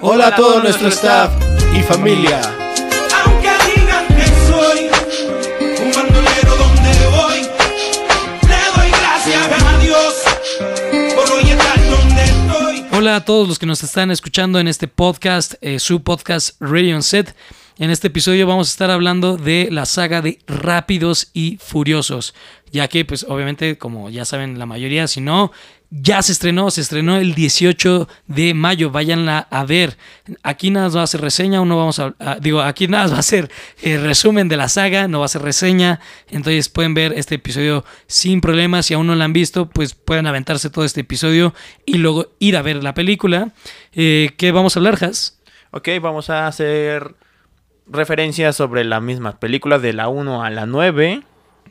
Hola a todo nuestro staff y familia. Aunque digan que soy un bandolero donde voy, le doy gracias a Dios por hoy estar donde estoy. Hola a todos los que nos están escuchando en este podcast, eh, su podcast Radio on Set. En este episodio vamos a estar hablando de la saga de Rápidos y Furiosos, ya que pues obviamente como ya saben la mayoría, si no, ya se estrenó, se estrenó el 18 de mayo, váyanla a ver. Aquí nada más va a ser reseña, uno vamos a, a- digo, aquí nada más va a ser el resumen de la saga, no va a ser reseña, entonces pueden ver este episodio sin problemas, si aún no la han visto, pues pueden aventarse todo este episodio y luego ir a ver la película. Eh, ¿Qué vamos a hablar, Has? Ok, vamos a hacer referencias sobre la misma película de la 1 a la 9.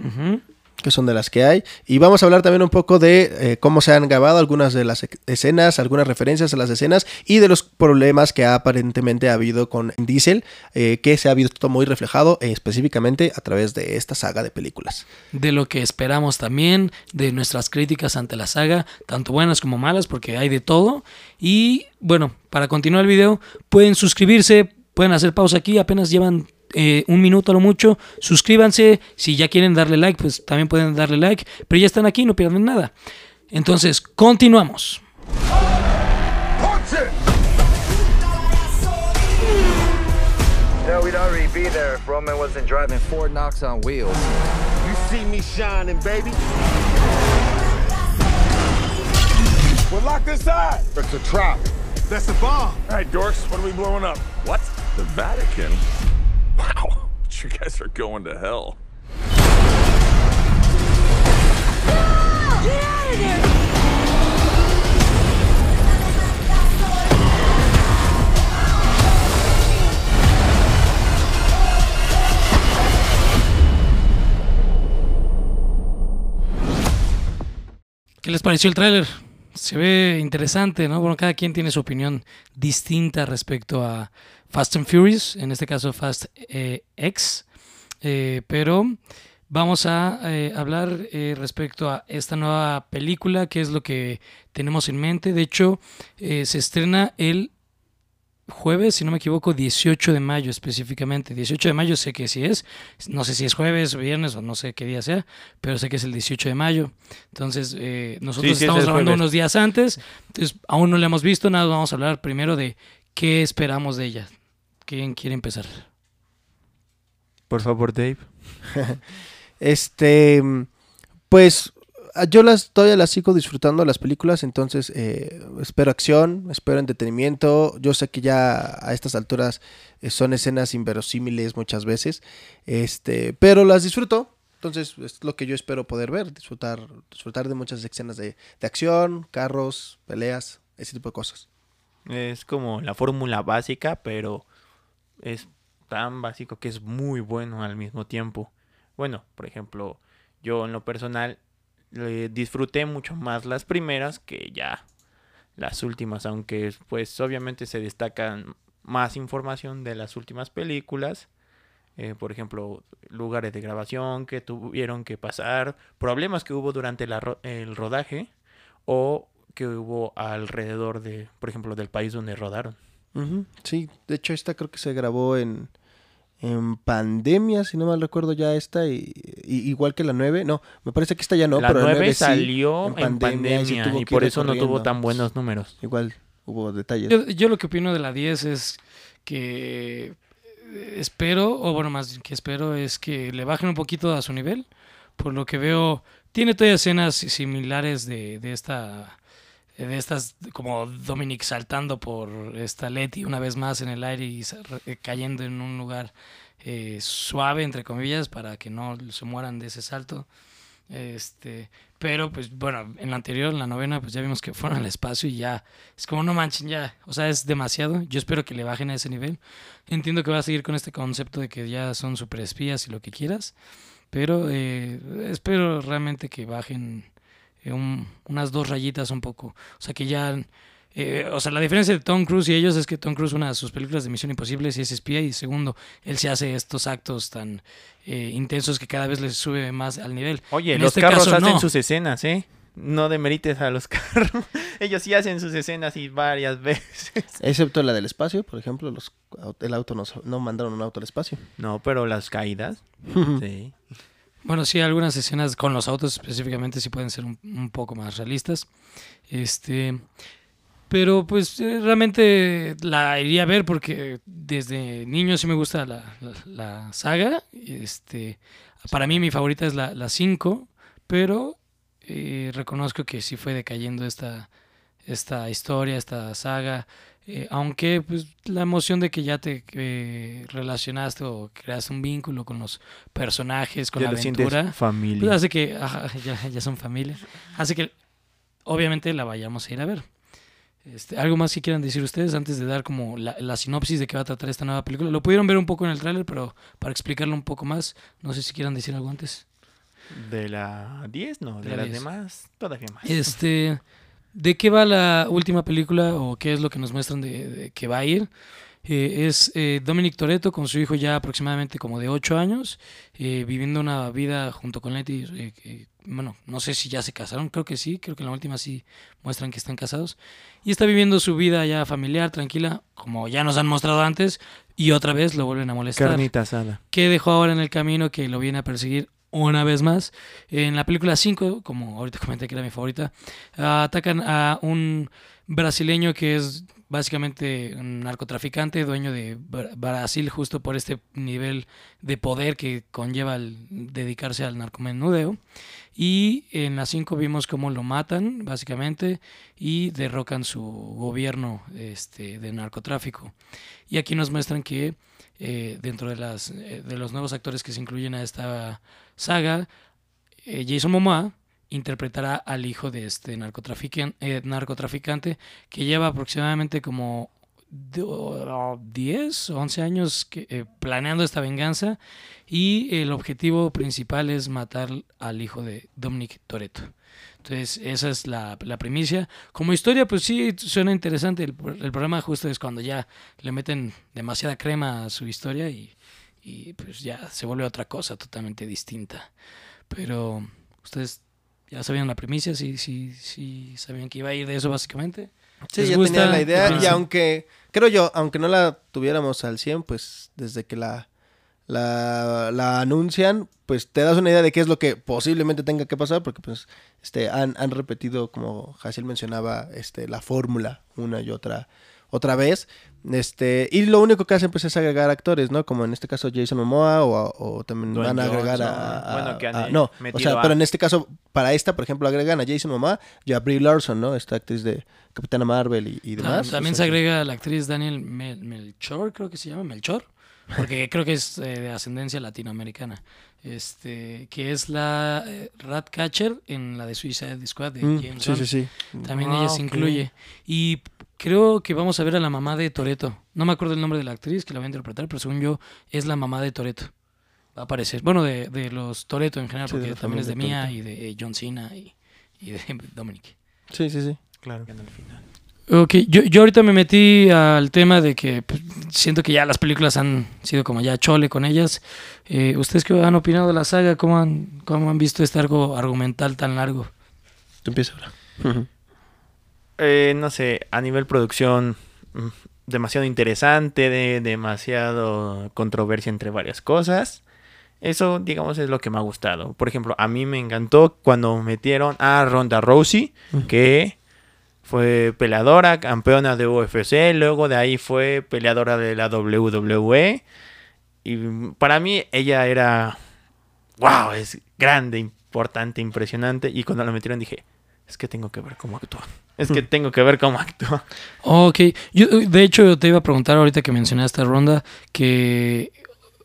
Ujú. Que son de las que hay. Y vamos a hablar también un poco de eh, cómo se han grabado algunas de las ec- escenas, algunas referencias a las escenas y de los problemas que aparentemente ha habido con Diesel, eh, que se ha visto muy reflejado específicamente a través de esta saga de películas. de lo que esperamos también, de nuestras críticas ante la saga, tanto buenas como malas, porque hay de todo. Y bueno, para continuar el video, pueden suscribirse, pueden hacer pausa aquí, apenas llevan eh, un minuto a lo mucho. Suscríbanse, si ya quieren darle like, pues también pueden darle like, pero ya están aquí, no pierden nada. Entonces, continuamos. Yeah, we'd already be there if Roman wasn't driving Ford Knox on wheels. You see me shining, baby. We're locked inside. It's a trap. That's a bomb. All right, dorks, what are we blowing up? What? The Vatican? You guys are going to hell. ¿Qué les pareció el tráiler? Se ve interesante, ¿no? Bueno, cada quien tiene su opinión distinta respecto a Fast and Furious, en este caso Fast eh, X, Eh, pero vamos a eh, hablar respecto a esta nueva película, qué es lo que tenemos en mente. De hecho, se estrena el jueves, si no me equivoco, 18 de mayo específicamente. 18 de mayo sé que sí es, no sé si es jueves o viernes o no sé qué día sea, pero sé que es el 18 de mayo. Entonces, eh, nosotros Sí, sí, es estamos jueves. unos días antes, entonces aún no la hemos visto, nada, vamos a hablar primero de qué esperamos de ella. ¿Quién quiere empezar? Por favor, Dave. Este, pues yo las todavía las sigo disfrutando las películas, entonces eh, espero acción, espero entretenimiento. Yo sé que ya a estas alturas eh, son escenas inverosímiles muchas veces, este, pero las disfruto. Entonces es lo que yo espero poder ver, disfrutar, disfrutar de muchas escenas de, de acción, carros, peleas, ese tipo de cosas. Es como la fórmula básica, pero es tan básico que es muy bueno al mismo tiempo. Bueno, por ejemplo, yo en lo personal disfruté mucho más las primeras que ya las últimas, aunque pues obviamente se destacan más información de las últimas películas. Eh, por ejemplo, lugares de grabación que tuvieron que pasar, problemas que hubo durante el rodaje o que hubo alrededor de, por ejemplo, del país donde rodaron. Sí, de hecho esta creo que se grabó en, en pandemia, si no mal recuerdo ya esta, y, y- igual que la 9, no, me parece que esta ya no, la pero la 9 9 sí, salió en pandemia, y se tuvo y que por eso no tuvo tan buenos números. Igual hubo detalles. Yo, yo lo que opino de la 10 es que espero, o bueno, más que espero, es que le bajen un poquito a su nivel. Por lo que veo, tiene todavía escenas similares de, de esta de estas como Dominic saltando por esta Leti una vez más en el aire y re- cayendo en un lugar eh, suave entre comillas para que no se mueran de ese salto. Este pero pues bueno en la anterior en la novena pues ya vimos que fueron al espacio y ya es como no manchen ya o sea es demasiado yo espero que le bajen a ese nivel entiendo que va a seguir con este concepto de que ya son super espías y lo que quieras pero eh, espero realmente que bajen eh, un- unas dos rayitas un poco. O sea, que ya... eh, o sea, la diferencia de Tom Cruise y ellos es que Tom Cruise, una de sus películas de Misión Imposible, sí es espía, y segundo, él se hace estos actos tan eh, intensos que cada vez le sube más al nivel. Oye, En los este carros caso, hacen no. sus escenas, ¿eh? no demerites a los carros. Ellos sí hacen sus escenas y varias veces. Excepto la del espacio, por ejemplo, los, el auto no, no mandaron un auto al espacio. No, pero las caídas, sí. Bueno, sí, algunas escenas con los autos específicamente sí pueden ser un, un poco más realistas. Este, pero pues eh, realmente la iría a ver porque desde niño sí me gusta la, la- la saga. Este, para mí mi favorita es la 5, pero eh, reconozco que sí fue decayendo esta, esta historia, esta saga. Eh, aunque pues la emoción de que ya te eh, relacionaste o creaste un vínculo con los personajes, con Ya la lo aventura, familia. pues hace que ajá, ya, ya son familia. Hace que obviamente la vayamos a ir a ver. Este, ¿Algo más que quieran decir ustedes antes de dar como la, la sinopsis de qué va a tratar esta nueva película? Lo pudieron ver un poco en el tráiler, pero para explicarlo un poco más, no sé si quieran decir algo antes. De la 10, no, de, De la las 10. demás, todavía más. Este, ¿de qué va la última película o qué es lo que nos muestran de, de que va a ir? Eh, es eh, Dominic Toretto con su hijo ya aproximadamente como de 8 años, eh, viviendo una vida junto con Letty. eh, que, bueno, no sé si ya se casaron, creo que sí, creo que en la última sí muestran que están casados. Y está viviendo su vida ya familiar, tranquila, como ya nos han mostrado antes, y otra vez lo vuelven a molestar. Carnita asada. ¿Qué dejó ahora en el camino que lo viene a perseguir una vez más? En la película 5, como ahorita comenté que era mi favorita, atacan a un brasileño que es básicamente un narcotraficante, dueño de Bra- Brasil, justo por este nivel de poder que conlleva el dedicarse al narcomenudeo. Y en la 5 vimos cómo lo matan, básicamente, y derrocan su gobierno este, de narcotráfico. Y aquí nos muestran que eh, dentro de, las, eh, de los nuevos actores que se incluyen a esta saga, eh, Jason Momoa interpretará al hijo de este eh, narcotraficante que lleva aproximadamente como do- 10 o 11 años planeando esta venganza y el objetivo principal es matar al hijo de Dominic Toretto. Entonces, esa es la, la primicia. Como historia, pues sí, suena interesante. El, el problema justo es cuando ya le meten demasiada crema a su historia y, y pues ya se vuelve otra cosa totalmente distinta. Pero, ¿ustedes ya sabían la primicia? ¿Sí, sí, sí sabían que iba a ir de eso básicamente? Sí, ¿Les ya gusta? tenía la ¿Qué idea y aunque, creo yo, aunque no la tuviéramos al 100, pues desde que la, la, la anuncian, pues te das una idea de qué es lo que posiblemente tenga que pasar, porque pues este han, han repetido, como Jaciel mencionaba, este la fórmula una y otra otra vez. Este, y lo único que hacen pues es agregar actores, ¿no? Como en este caso Jason Momoa o, o también Dwayne van a agregar Johnson. a, a- Bueno, que han, a- no, o sea, a- pero en este caso para esta, por ejemplo, agregan a Jason Momoa y a Brie Larson, ¿no? Esta actriz de Capitana Marvel y, y Ta- demás. También O se agrega la actriz Daniel Mel- Melchor, creo que se llama Melchor, porque creo que es eh, de ascendencia latinoamericana. Este, que es la eh, Ratcatcher en la de Suicide Squad de mm, James sí, sí, sí. También Ah, ella se incluye. Y creo que vamos a ver a la mamá de Toreto. No me acuerdo el nombre de la actriz que la va a interpretar, pero según yo es la mamá de Toreto. Va a aparecer. Bueno, de, de los Toreto en general, porque también es de Mia y de John Cena y, y de Dominic. Sí, sí, sí. Claro. al final. Ok, yo, yo ahorita me metí al tema de que pues, siento que ya las películas han sido como ya chole con ellas. Eh, ¿Ustedes qué han opinado de la saga? ¿Cómo han, cómo han visto este arco argumental tan largo? Tú empieza ahora. Eh, no sé, a nivel producción, mm, demasiado interesante, de, demasiado controversia entre varias cosas. Eso, digamos, es lo que me ha gustado. Por ejemplo, a mí me encantó cuando metieron a Ronda Rousey, que fue peleadora, campeona de UFC, luego de ahí fue peleadora de la WWE. Y para mí ella era, wow, es grande, importante, impresionante. Y cuando la metieron dije, es que tengo que ver cómo actúa. Es que tengo que ver cómo actúa. Ok, yo de hecho te iba a preguntar ahorita que mencionaste a Ronda que,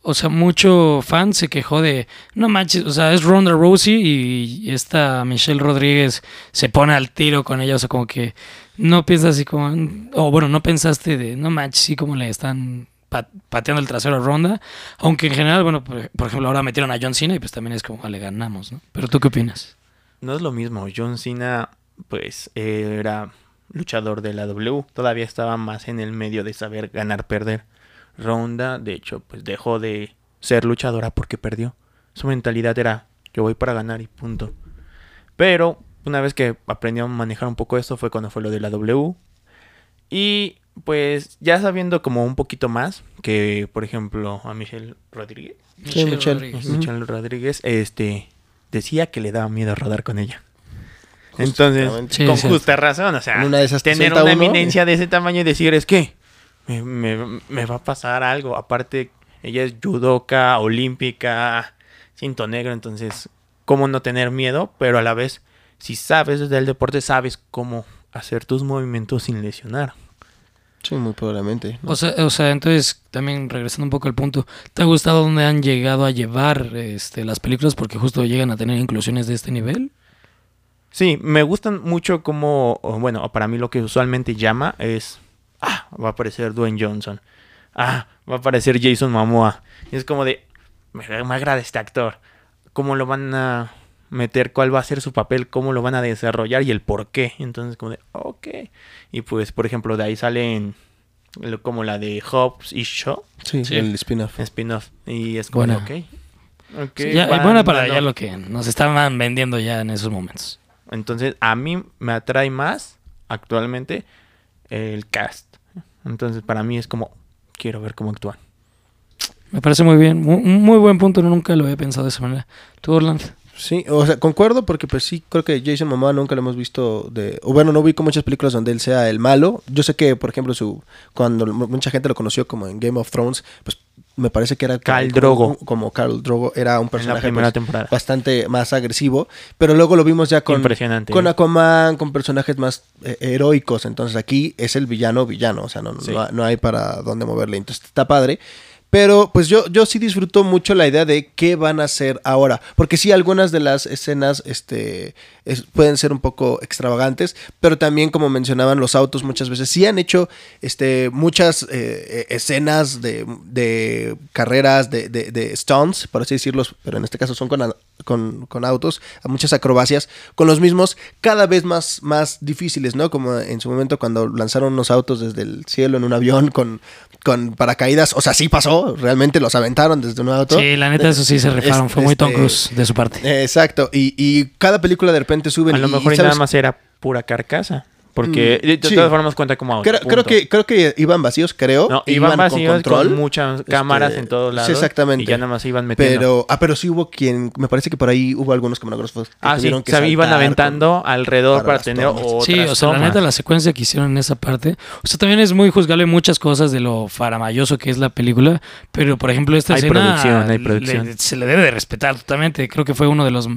o sea, mucho fan se quejó de, no manches, o sea, es Ronda Rousey y esta Michelle Rodríguez se pone al tiro con ella, o sea, como que no piensas así como, o bueno, no pensaste de, no manches, sí como le están pa- pateando el trasero a Ronda, aunque en general, bueno, por, ejemplo, ahora metieron a John Cena y pues también es como, "Ah, le ganamos, ¿no? Pero tú qué opinas? No es lo mismo. John Cena, pues, era luchador de la W. Todavía estaba más en el medio de saber ganar, perder. Ronda, de hecho, pues dejó de ser luchadora porque perdió. Su mentalidad era, yo voy para ganar y punto. Pero una vez que aprendió a manejar un poco esto fue cuando fue lo de la W. Y pues ya sabiendo como un poquito más, que por ejemplo a Michelle Rodríguez, Sí, Michelle. Rodríguez. Michelle Rodríguez, este, decía que le daba miedo rodar con ella. Entonces. Sí, con sí. justa razón, o sea, En una de esas te tener una uno eminencia de ese tamaño y decir, es que me, me- me va a pasar algo. Aparte, ella es judoka, olímpica, cinto negro, entonces, ¿cómo no tener miedo? Pero a la vez, si sabes del deporte, sabes cómo hacer tus movimientos sin lesionar. Sí, muy probablemente. ¿no? O sea, o sea, entonces, también regresando un poco al punto, ¿te ha gustado dónde han llegado a llevar este, las películas? Porque justo llegan a tener inclusiones de este nivel. Sí, me gustan mucho como, bueno, para mí lo que usualmente llama es, ah, va a aparecer Dwayne Johnson, ah, va a aparecer Jason Momoa. Y es como de, me, me agrada este actor, cómo lo van a meter, cuál va a ser su papel, cómo lo van a desarrollar y el por qué. Entonces como de, ok. Y pues, por ejemplo, de ahí salen lo- como la de Hobbs y Shaw, sí, sí. el spin-off. spin-off. Y es como, de, Buena. ok. ok, Sí, ya, van, buena para van, ya lo que nos estaban vendiendo ya en esos momentos. Entonces, a mí me atrae más actualmente el cast. Entonces, para mí es como, quiero ver cómo actúan. Me parece muy bien, muy buen punto, nunca lo había pensado de esa manera. ¿Tú, Orlando? Sí, o sea, concuerdo porque pues sí, creo que Jason Momoa nunca lo hemos visto de... O bueno, no ubico muchas películas donde él sea el malo. Yo sé que, por ejemplo, su cuando mu- mucha gente lo conoció como en Game of Thrones, pues me parece que era... como- Drogo. Como Carl Drogo, era un En la personaje primera pues, temporada. bastante más agresivo, pero luego lo vimos ya con... Impresionante. Con ¿eh? Aquaman, con personajes más eh, heroicos. Entonces aquí es el villano villano. O sea, no, Sí. no, no hay para dónde moverle. Entonces está padre. Pero pues yo, yo sí disfruto mucho la idea de qué van a hacer ahora. Porque sí, algunas de las escenas este, es- pueden ser un poco extravagantes. Pero también, como mencionaban, los autos muchas veces sí han hecho este, muchas eh, escenas de, de carreras, de, de, de stunts, por así decirlo. Pero en este caso son con, con, con autos. Muchas acrobacias con los mismos cada vez más, más difíciles, ¿no? Como en su momento cuando lanzaron unos autos desde el cielo en un avión con, con paracaídas. O sea, sí pasó. Realmente los aventaron desde un auto. Sí, la neta, eso sí se rifaron. Fue muy Tom Este, Cruise de su parte. Exacto, y, y cada película de repente suben. A lo mejor y y ¿sabes? nada más era pura carcasa. Porque Mm, de sí. todas formas cuenta como auto. Creo, creo que, creo que iban vacíos, creo. No, iban con vacíos con, control, muchas cámaras este, en todos lados. Sí, exactamente. Y ya nada más iban metiendo. Pero, ah, pero sí hubo quien, me parece que por ahí hubo algunos camarógrafos que ah, sí, que se iban saltar aventando con- alrededor para tener tomas. otras Sí, o sea, la tomas. neta, la secuencia que hicieron en esa parte. O sea, también es muy juzgable muchas cosas de lo faramayoso que es la película. Pero, por ejemplo, esta Hay escena. producción, hay le- producción. se le debe de respetar totalmente. Creo que fue uno de los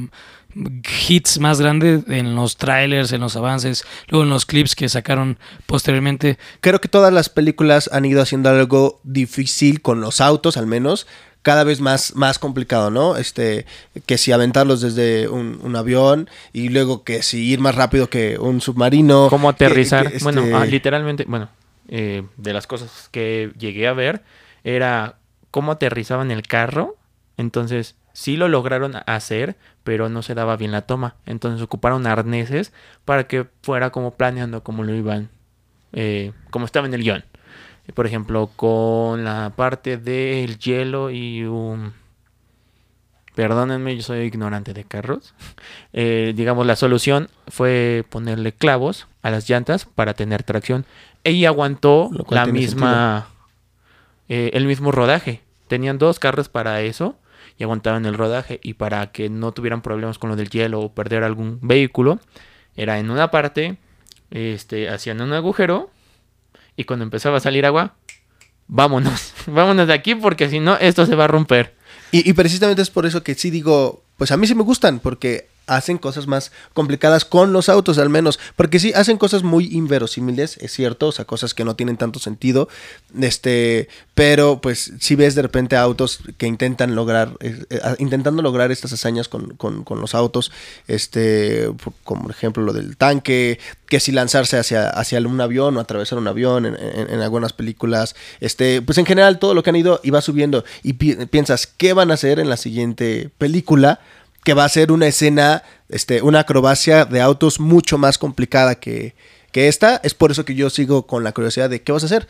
hits más grandes en los trailers, en los avances, luego en los clips que sacaron posteriormente. Creo que todas las películas han ido haciendo algo difícil con los autos, al menos. Cada vez más, más complicado, ¿no? Este, que si aventarlos desde un, un avión y luego que si ir más rápido que un submarino. cómo aterrizar. que, Bueno, este, ah, literalmente, bueno, eh, de las cosas que llegué a ver era cómo aterrizaban el carro. Entonces, sí lo lograron hacer, pero no se daba bien la toma. Entonces ocuparon arneses para que fuera como planeando como lo iban, eh, como estaba en el guion. Por ejemplo, con la parte del hielo y un... Perdónenme, yo soy ignorante de carros. Eh, digamos, la solución fue ponerle clavos a las llantas para tener tracción. Ella aguantó la misma, eh, el mismo rodaje. Tenían dos carros para eso y aguantaban el rodaje. Y para que no tuvieran problemas con lo del hielo o perder algún vehículo, era en una parte, este, hacían un agujero y cuando empezaba a salir agua, vámonos, vámonos de aquí porque si no, esto se va a romper. Y, y precisamente es por eso que sí digo, pues a mí sí me gustan, porque hacen cosas más complicadas con los autos al menos, porque sí hacen cosas muy inverosímiles, es cierto, o sea, cosas que no tienen tanto sentido, este, pero pues si ves de repente autos que intentan lograr, eh, eh, intentando lograr estas hazañas con, con- con los autos, este, como por ejemplo lo del tanque, que si lanzarse hacia, hacia un avión o atravesar un avión en, en- en algunas películas, este, pues en general todo lo que han ido y va subiendo y pi- piensas, ¿qué van a hacer en la siguiente película? Que va a ser una escena, este, una acrobacia de autos mucho más complicada que, que esta. Es por eso que yo sigo con la curiosidad de qué vas a hacer.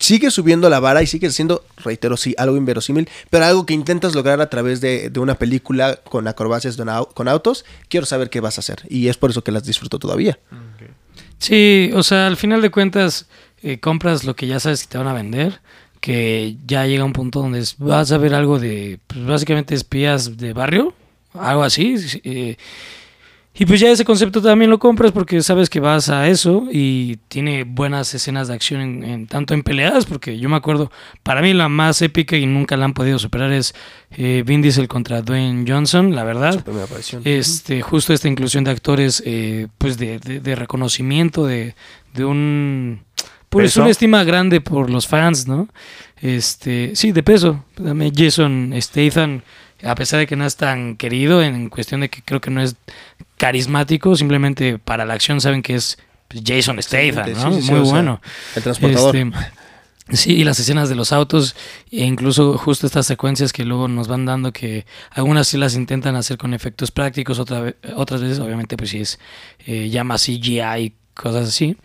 sigue subiendo la vara y sigue siendo, reitero, sí, algo inverosímil, pero algo que intentas lograr a través de, de una película con acrobacias de una au- con autos, quiero saber qué vas a hacer. Y es por eso que las disfruto todavía. Sí, o sea, al final de cuentas eh, compras lo que ya sabes que te van a vender, que ya llega un punto donde vas a ver algo de, pues, básicamente espías de barrio, algo así. eh, y pues ya ese concepto también lo compras porque sabes que vas a eso y tiene buenas escenas de acción en, en- tanto en peleas, porque yo me acuerdo, para mí la más épica y nunca la han podido superar es eh, Vin Diesel contra Dwayne Johnson, la verdad. Este, justo esta inclusión de actores, eh, pues de, de- de reconocimiento de, de un, pues ¿Peso? una estima grande por los fans, ¿no? Este, sí, de peso. Jason Statham, a pesar de que no es tan querido en cuestión de que creo que no es carismático, simplemente para la acción saben que es Jason Statham, ¿no? sí, sí, Muy sea, bueno. El transportador. Este, sí, y las escenas de los autos, e incluso justo estas secuencias que luego nos van dando, que algunas sí las intentan hacer con efectos prácticos, otra otras veces obviamente pues sí es eh, llama CGI, cosas así.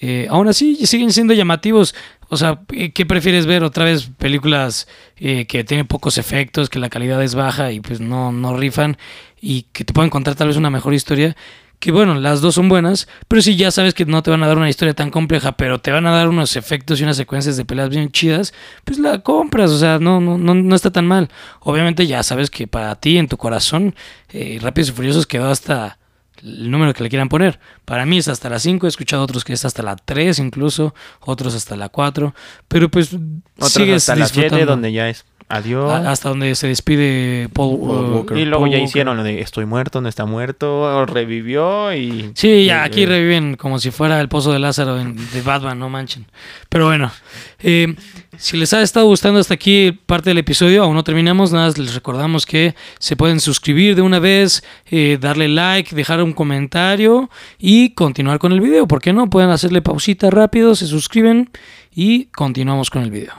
Eh, aún así siguen siendo llamativos. O sea, ¿qué prefieres ver? Otra vez películas eh, que tienen pocos efectos, que la calidad es baja y pues no, no rifan y que te pueden contar tal vez una mejor historia. Que bueno, las dos son buenas, pero si ya sabes que no te van a dar una historia tan compleja, pero te van a dar unos efectos y unas secuencias de peleas bien chidas, pues la compras, o sea, no, no, no, no está tan mal. Obviamente ya sabes que para ti, en tu corazón, eh, Rápidos y Furiosos quedó hasta el número que le quieran poner. Para mí es hasta la 5, he escuchado otros que es hasta la 3 incluso, otros hasta la 4, pero pues Otras sigues hasta la 7 disfrutando. donde ya es adiós. A- hasta donde se despide Paul, Paul uh, Walker. y luego Paul ya Walker. hicieron lo de estoy muerto, no está muerto, revivió y... Sí, ya y- aquí reviven como si fuera el pozo de Lázaro en- de Batman, no manchen. Pero bueno, eh, si les ha estado gustando hasta aquí parte del episodio, aún no terminamos, nada, les recordamos que se pueden suscribir de una vez, eh, darle like, dejar un comentario y continuar con el video. ¿Por qué no? Pueden hacerle pausita rápido, se suscriben y continuamos con el video.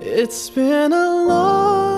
It's been a long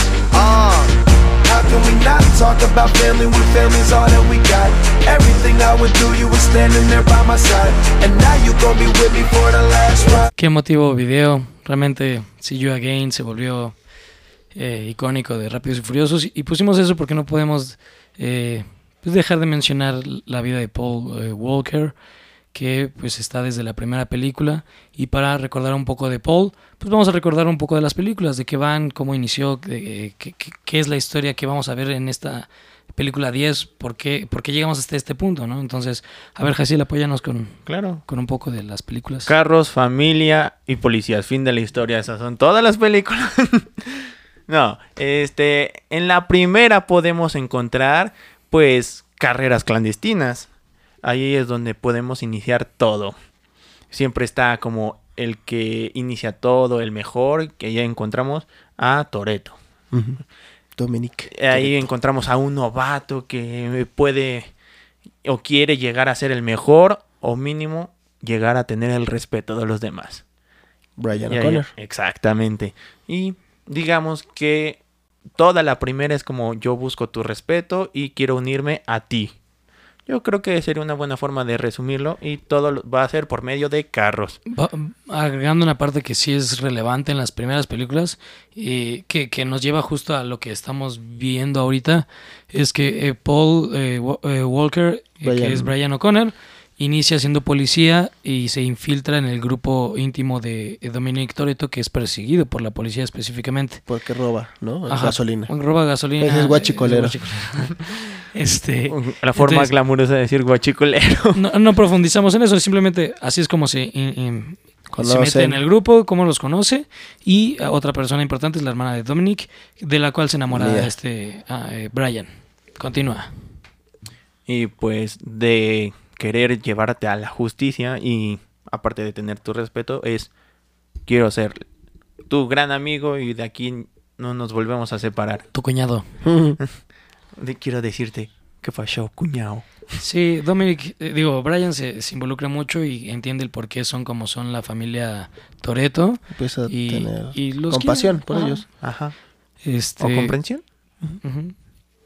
About family all that we got? Everything I would do, you standing there by my side. And now you with me for the last ride. Qué emotivo video. Realmente, See You Again se volvió eh, icónico de Rápidos y Furiosos. Y pusimos eso porque no podemos eh, pues dejar de mencionar la vida de Paul eh, Walker, que pues está desde la primera película. Y para recordar un poco de Paul, pues vamos a recordar un poco de las películas, de qué van, cómo inició, de, qué, qué- qué es la historia que vamos a ver en esta película 10, por qué, por qué llegamos hasta este punto, ¿no? Entonces, a ver, Jaciel, apóyanos con, Claro. con un poco de las películas. Carros, familia y policías. Fin de la historia. Esas son todas las películas. no, este, en la primera podemos encontrar, pues, carreras clandestinas. Ahí es donde podemos iniciar todo. Siempre está como el que inicia todo, el mejor, que ya encontramos a Toreto. Dominic. Ahí encontramos a un novato que puede o quiere llegar a ser el mejor o mínimo llegar a tener el respeto de los demás. Brian O'Connor. exactamente. Y digamos que toda la primera es como yo busco tu respeto y quiero unirme a ti. Yo creo que sería una buena forma de resumirlo y todo lo- va a ser por medio de carros. Va- agregando una parte que sí es relevante en las primeras películas y que, que nos lleva justo a lo que estamos viendo ahorita es que eh, Paul eh, eh, Walker eh, que es Brian O'Connor inicia siendo policía y se infiltra en el grupo íntimo de Dominic Toretto, que es perseguido por la policía específicamente. Porque roba, ¿no? Ajá, Gasolina. Roba gasolina. Ese es guachicolero. es guachicolero. este, La forma entonces, glamurosa de decir guachicolero. no, no profundizamos en eso, simplemente así es como se, in- in- se mete en el grupo, cómo los conoce. Y otra persona importante es la hermana de Dominic, de la cual se enamora este ah, eh, Brian. Continúa. Y pues de querer llevarte a la justicia y aparte de tener tu respeto es quiero ser tu gran amigo y de aquí no nos volvemos a separar. Tu cuñado. De- quiero decirte que falló, cuñado. Sí, Dominic, eh, digo, Brian se, se involucra mucho y entiende el por qué son como son la familia Toreto. Empieza a Y- tener y los compasión quiere. por Ajá. ellos. Ajá. Este, ¿O comprensión?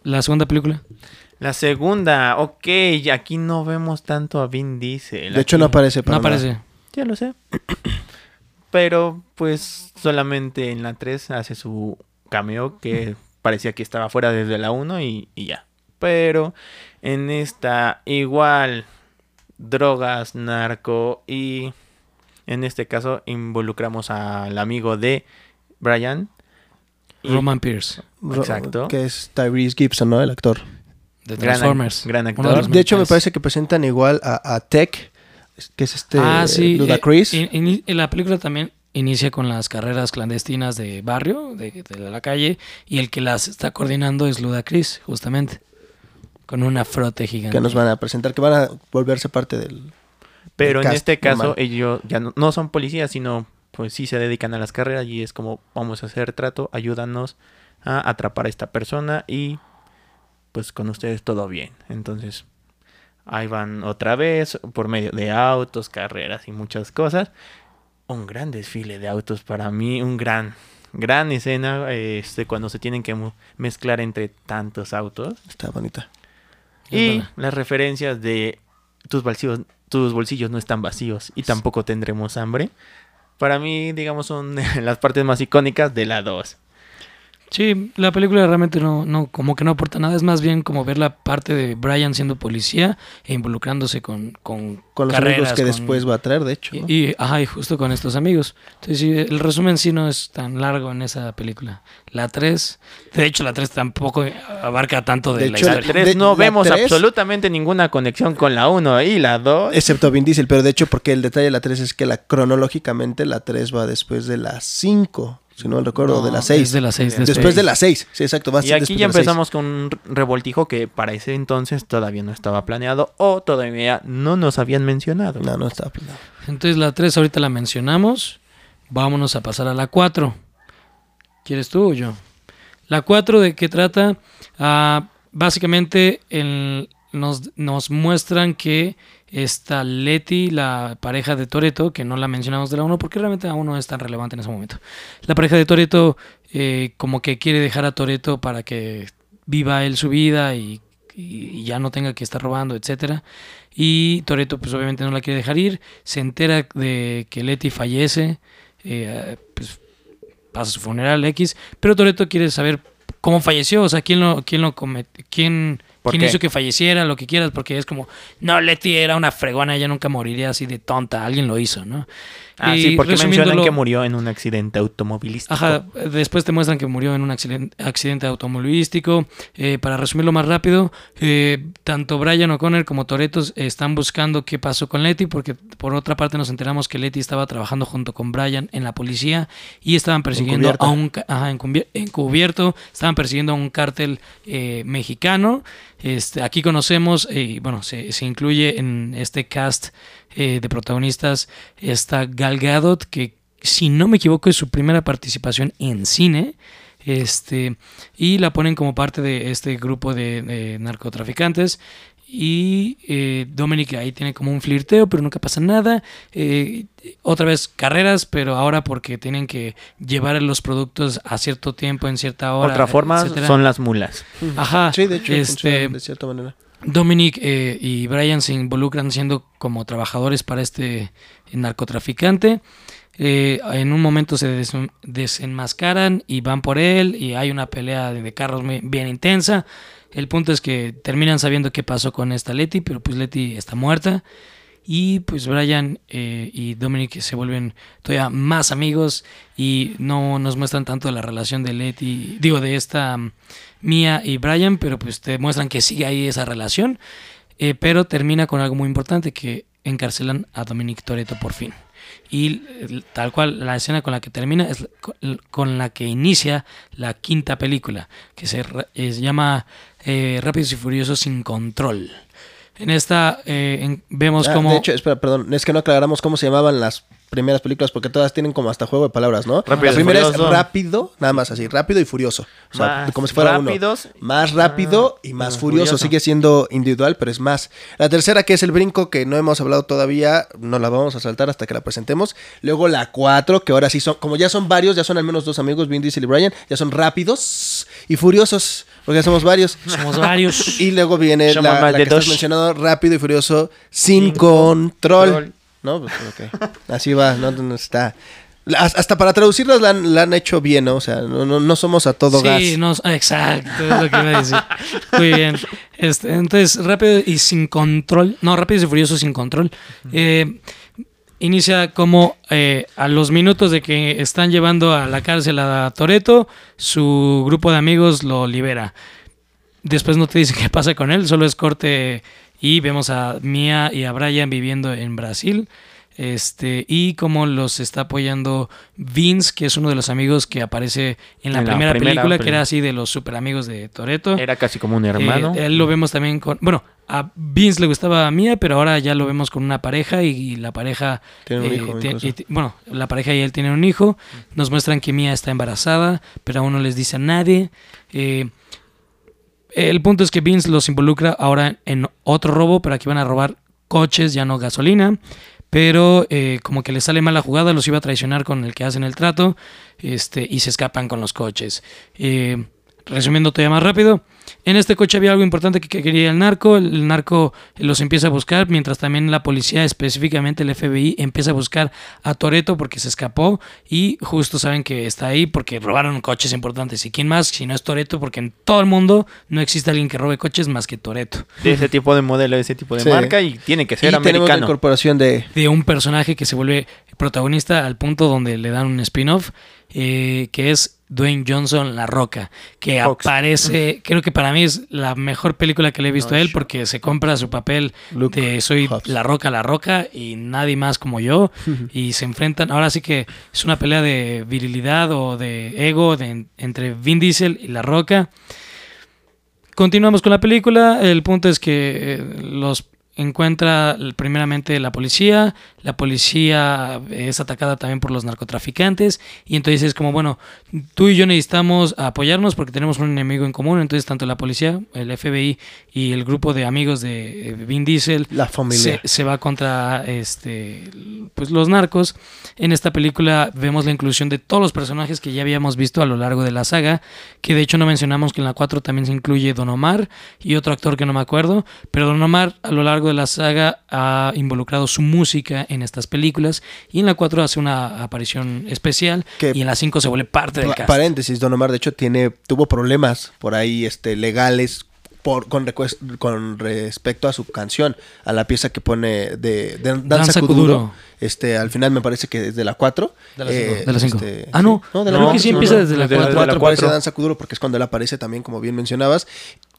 La segunda película. La segunda, ok, aquí no vemos tanto a Vin Diesel. De hecho, no aparece para no nada. aparece. Ya lo sé. Pero pues solamente en la 3 hace su cameo que parecía que estaba fuera desde la 1 y, y ya. Pero en esta igual drogas, narco y en este caso involucramos al amigo de Brian. Roman Pierce, Ro- Exacto. Que es Tyrese Gibson, ¿no? El actor. De Transformers. gran uno actor. de hecho, me parece que presentan igual a, a Tech, que es este ah, sí. Ludacris. eh, in- in- en la película también inicia con las carreras clandestinas de barrio, de, de la calle, y el que las está coordinando es Ludacris, justamente. Con una frote gigante. que nos van a presentar, que van a volverse parte del... Pero en este caso normal. ellos ya no, no son policías, sino pues sí se dedican a las carreras y es como vamos a hacer trato, ayúdanos a atrapar a esta persona y pues con ustedes todo bien. Entonces ahí van otra vez por medio de autos, carreras y muchas cosas. Un gran desfile de autos para mí, un gran gran escena este cuando se tienen que mezclar entre tantos autos. Está bonita. Y las referencias de tus bolsillos, tus bolsillos no están vacíos y tampoco tendremos hambre. Para mí, digamos, son las partes más icónicas de la 2. Sí, la película realmente no, no, como que no aporta nada, es más bien como ver la parte de Brian siendo policía e involucrándose con, con, Con los carreras, amigos que con- después va a traer, de hecho. ¿no? Y, y- ajá, y justo con estos amigos. Entonces, sí, el resumen sí no es tan largo en esa película. La 3, de hecho, la 3 tampoco abarca tanto de, De la hecho, historia. la- Tres, de- no la vemos absolutamente ninguna conexión con la 1 y la 2. Excepto Vin Diesel, pero de hecho, porque el detalle de la 3 es que la cronológicamente la 3 va después de la 5, si no recuerdo, de la 6. Es de la 6. Después de la 6, sí, exacto. Y aquí ya empezamos con un revoltijo que para ese entonces todavía no estaba planeado o todavía no nos habían mencionado. No, no estaba planeado. Entonces, la 3 ahorita la mencionamos. Vámonos a pasar a la 4. ¿Quieres tú o yo? La 4 de qué trata? Ah, básicamente el- nos, nos muestran que esta Leti, la pareja de Toreto, que no la mencionamos de la 1 porque realmente aún no es tan relevante en ese momento. La pareja de Toreto como que quiere dejar a Toreto para que viva él su vida y, ya no tenga que estar robando, etcétera. Y Toreto pues obviamente no la quiere dejar ir, se entera de que Leti fallece, eh, pues pasa su funeral X, pero Toreto quiere saber cómo falleció, o sea, quién lo, quién lo cometió, quién, ¿Por quién qué? hizo que falleciera, lo que quieras, porque es como, no, Leti era una fregona, ella nunca moriría así de tonta, alguien lo hizo, ¿no? Ah, Y sí, porque mencionan que murió en un accidente automovilístico. Ajá, después te muestran que murió en un accidente, accidente automovilístico. Eh, para resumirlo más rápido, eh, tanto Brian O'Connor como Toreto están buscando qué pasó con Letty, porque por otra parte nos enteramos que Letty estaba trabajando junto con Brian en la policía y estaban persiguiendo a un ajá, encubierto, estaban persiguiendo a un cártel eh, mexicano. Este, aquí conocemos, eh, bueno, se, se incluye en este cast eh, de protagonistas está Gal Gadot, que si no me equivoco es su primera participación en cine. Este, y la ponen como parte de este grupo de, de narcotraficantes. Y eh, Dominic ahí tiene como un flirteo, pero nunca pasa nada. Eh, otra vez carreras, pero ahora porque tienen que llevar los productos a cierto tiempo, en cierta hora. Otra forma etcétera. son las mulas. Ajá. Sí, de hecho, este, de cierta manera. Dominic eh, y Brian se involucran siendo como trabajadores para este narcotraficante. Eh, en un momento se des- desenmascaran y van por él y hay una pelea de, carros bien intensa. El punto es que terminan sabiendo qué pasó con esta Leti, pero pues Leti está muerta. y pues Brian eh, y Dominic se vuelven todavía más amigos y no nos muestran tanto la relación de Letty, digo, de esta Mia y Brian, pero pues te muestran que sigue ahí esa relación, eh, pero termina con algo muy importante, que encarcelan a Dominic Toretto por fin. Y eh, tal cual la escena con la que termina es con- la que inicia la quinta película, que se, llama eh, Rápidos y Furiosos sin control. En esta eh, en- vemos Ah, como... De hecho, espera, perdón, es que no aclaramos cómo se llamaban las primeras películas porque todas tienen como hasta juego de palabras, ¿no? Rápido la primera es rápido, nada más así, rápido y furioso. O sea, Más como si fuera uno. Más rápido y más furioso. Sigue siendo individual, pero es más. La tercera, que es el brinco, que no hemos hablado todavía, no la vamos a saltar hasta que la presentemos. Luego la cuatro, que ahora sí son, como ya son varios, ya son al menos dos amigos, Vin Diesel y Brian, ya son rápidos y furiosos, porque ya somos varios. Somos varios. Y luego viene Son la, la de que estás dos. mencionando, rápido y furioso, sin, Sin control. control. ¿No? Pues. Así va, no, no está. Hasta para traducirlas la han, la han hecho bien, ¿no? O sea, no, no, no somos a todo gas. Sí, no, exacto, es lo que iba a decir. Muy bien. Este, entonces, rápido y sin control. No, rápido y furioso sin control. Eh, inicia como eh, a los minutos de que están llevando a la cárcel a Toreto, su grupo de amigos lo libera. Después no te dice qué pasa con él, solo es corte y vemos a Mia y a Brian viviendo en Brasil. Este, y cómo los está apoyando Vince, que es uno de los amigos que aparece en la, En la primera, primera película, que era así de los super amigos de Toreto. Era casi como un hermano. él lo vemos también con. Bueno, a Vince le gustaba a Mia, pero ahora ya lo vemos con una pareja y, y la pareja. Tiene un eh, hijo, y bueno, la pareja y él tienen un hijo. Nos muestran que Mia está embarazada, pero aún no les dice a nadie. Eh, el punto es que Vince los involucra ahora en otro robo, pero aquí van a robar coches, ya no gasolina. Pero eh, como que les sale mal la jugada, los iba a traicionar con el que hacen el trato este, y se escapan con los coches. Eh, resumiendo todavía más rápido, en este coche había algo importante que que quería el narco, el narco los empieza a buscar, mientras también la policía, específicamente el FBI, empieza a buscar a Toreto porque se escapó y justo saben que está ahí porque robaron coches importantes. ¿Y quién más? Si no es Toreto, porque en todo el mundo no existe alguien que robe coches más que Toreto. de ese tipo de modelo, de ese tipo de Sí. marca y tiene que y ser la americano. incorporación de... de un personaje que se vuelve protagonista al punto donde le dan un spin-off, eh, que es Dwayne Johnson La Roca, que Fox. aparece, creo que para mí es la mejor película que le he visto a él porque se compra su papel Luke de soy Hobbs. La Roca, La Roca y nadie más como yo y se enfrentan, ahora sí que es una pelea de virilidad o de ego de- entre Vin Diesel y La Roca. Continuamos con la película. El punto es que eh, los encuentra primeramente la policía. La policía es atacada también por los narcotraficantes. Y entonces es como, bueno, tú y yo necesitamos apoyarnos porque tenemos un enemigo en común. Entonces tanto la policía, el FBI y el grupo de amigos de eh, Vin Diesel La familia. se, se va contra este pues los narcos. En esta película vemos la inclusión de todos los personajes que ya habíamos visto a lo largo de la saga, que de hecho no mencionamos que en la 4 también se incluye Don Omar y otro actor que no me acuerdo, pero Don Omar a lo largo de la saga ha involucrado su música en estas películas y en la 4 hace una aparición especial Que- y en la 5 se vuelve parte del cast. Paréntesis, Don Omar, de hecho, tiene, tuvo problemas por ahí este, legales por, con, respecto a su canción, a la pieza que pone de, de Danza, Danza Kuduro. Kuduro. Este, al final me parece que es de la 4. De la cinco. De la cinco. este, Ah, no. de Creo que sí no, empieza no. desde la De cuatro. cuatro De la aparece cuatro. Danza Kuduro porque es cuando él aparece también, como bien mencionabas.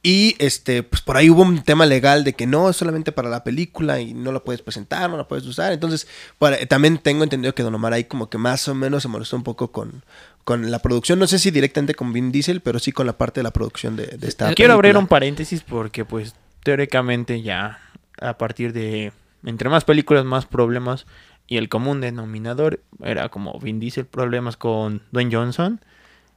Y este, pues por ahí hubo un tema legal de que no es solamente para la película y no la puedes presentar, no la puedes usar. Entonces, para- también tengo entendido que Don Omar ahí como que más o menos se molestó un poco con, con la producción. No sé si directamente con Vin Diesel, pero sí con la parte de la producción de, de esta Quiero abrir un paréntesis porque pues teóricamente ya a partir de entre más películas más problemas y el común denominador era como Vin Diesel problemas con Dwayne Johnson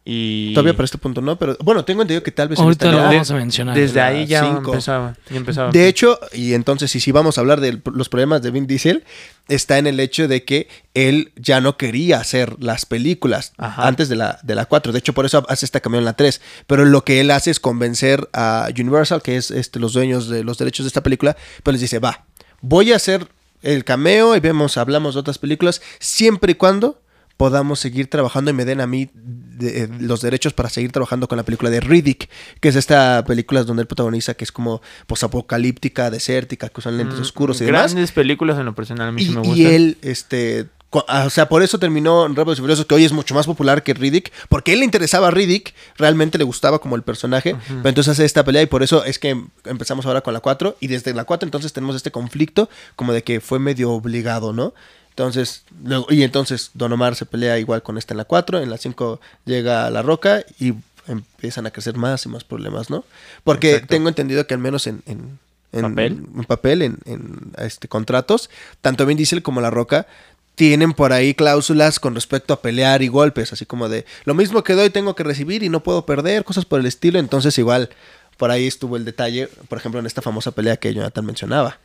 y Todavía para este punto no, pero bueno, tengo entendido que tal vez Ahorita lo vamos a mencionar. desde ahí ya cinco. empezaba, ya empezaba. De hecho, y entonces, y si vamos a hablar de los problemas de Vin Diesel, está en el hecho de que él ya no quería hacer las películas Ajá. antes de la, de la 4. De hecho, por eso hace esta cambio en la 3. Pero lo que él hace es convencer a Universal, que es este, los dueños de los derechos de esta película, pues les dice, va, voy a hacer el cameo y vemos, hablamos de otras películas, siempre y cuando podamos seguir trabajando y me den a mí de- eh, los derechos para seguir trabajando con la película de Riddick, que es esta película donde él protagoniza, que es como posapocalíptica, desértica, que usan lentes Mm, oscuros y demás. Grandes películas en lo personal a mí sí Y, me y gustan. él, este, ah, o sea, por eso terminó en Rápidos y Furiosos, que hoy es mucho más popular que Riddick, porque él le interesaba a Riddick, realmente le gustaba como el personaje, pero entonces hace esta pelea y por eso es que em- empezamos ahora con la 4 y desde la 4 entonces tenemos este conflicto como de que fue medio obligado, ¿no? Entonces, luego, y entonces Don Omar se pelea igual con esta en la 4, en la 5 llega La Roca y empiezan a crecer más y más problemas, ¿no? Porque Exacto. tengo entendido que al menos en, en, en- ¿Papel? en papel, en, en, este, contratos, tanto Vin Diesel como La Roca tienen por ahí cláusulas con respecto a pelear y golpes, así como de lo mismo que doy tengo que recibir y no puedo perder, cosas por el estilo, entonces igual por ahí estuvo el detalle, por ejemplo en esta famosa pelea que Jonathan mencionaba.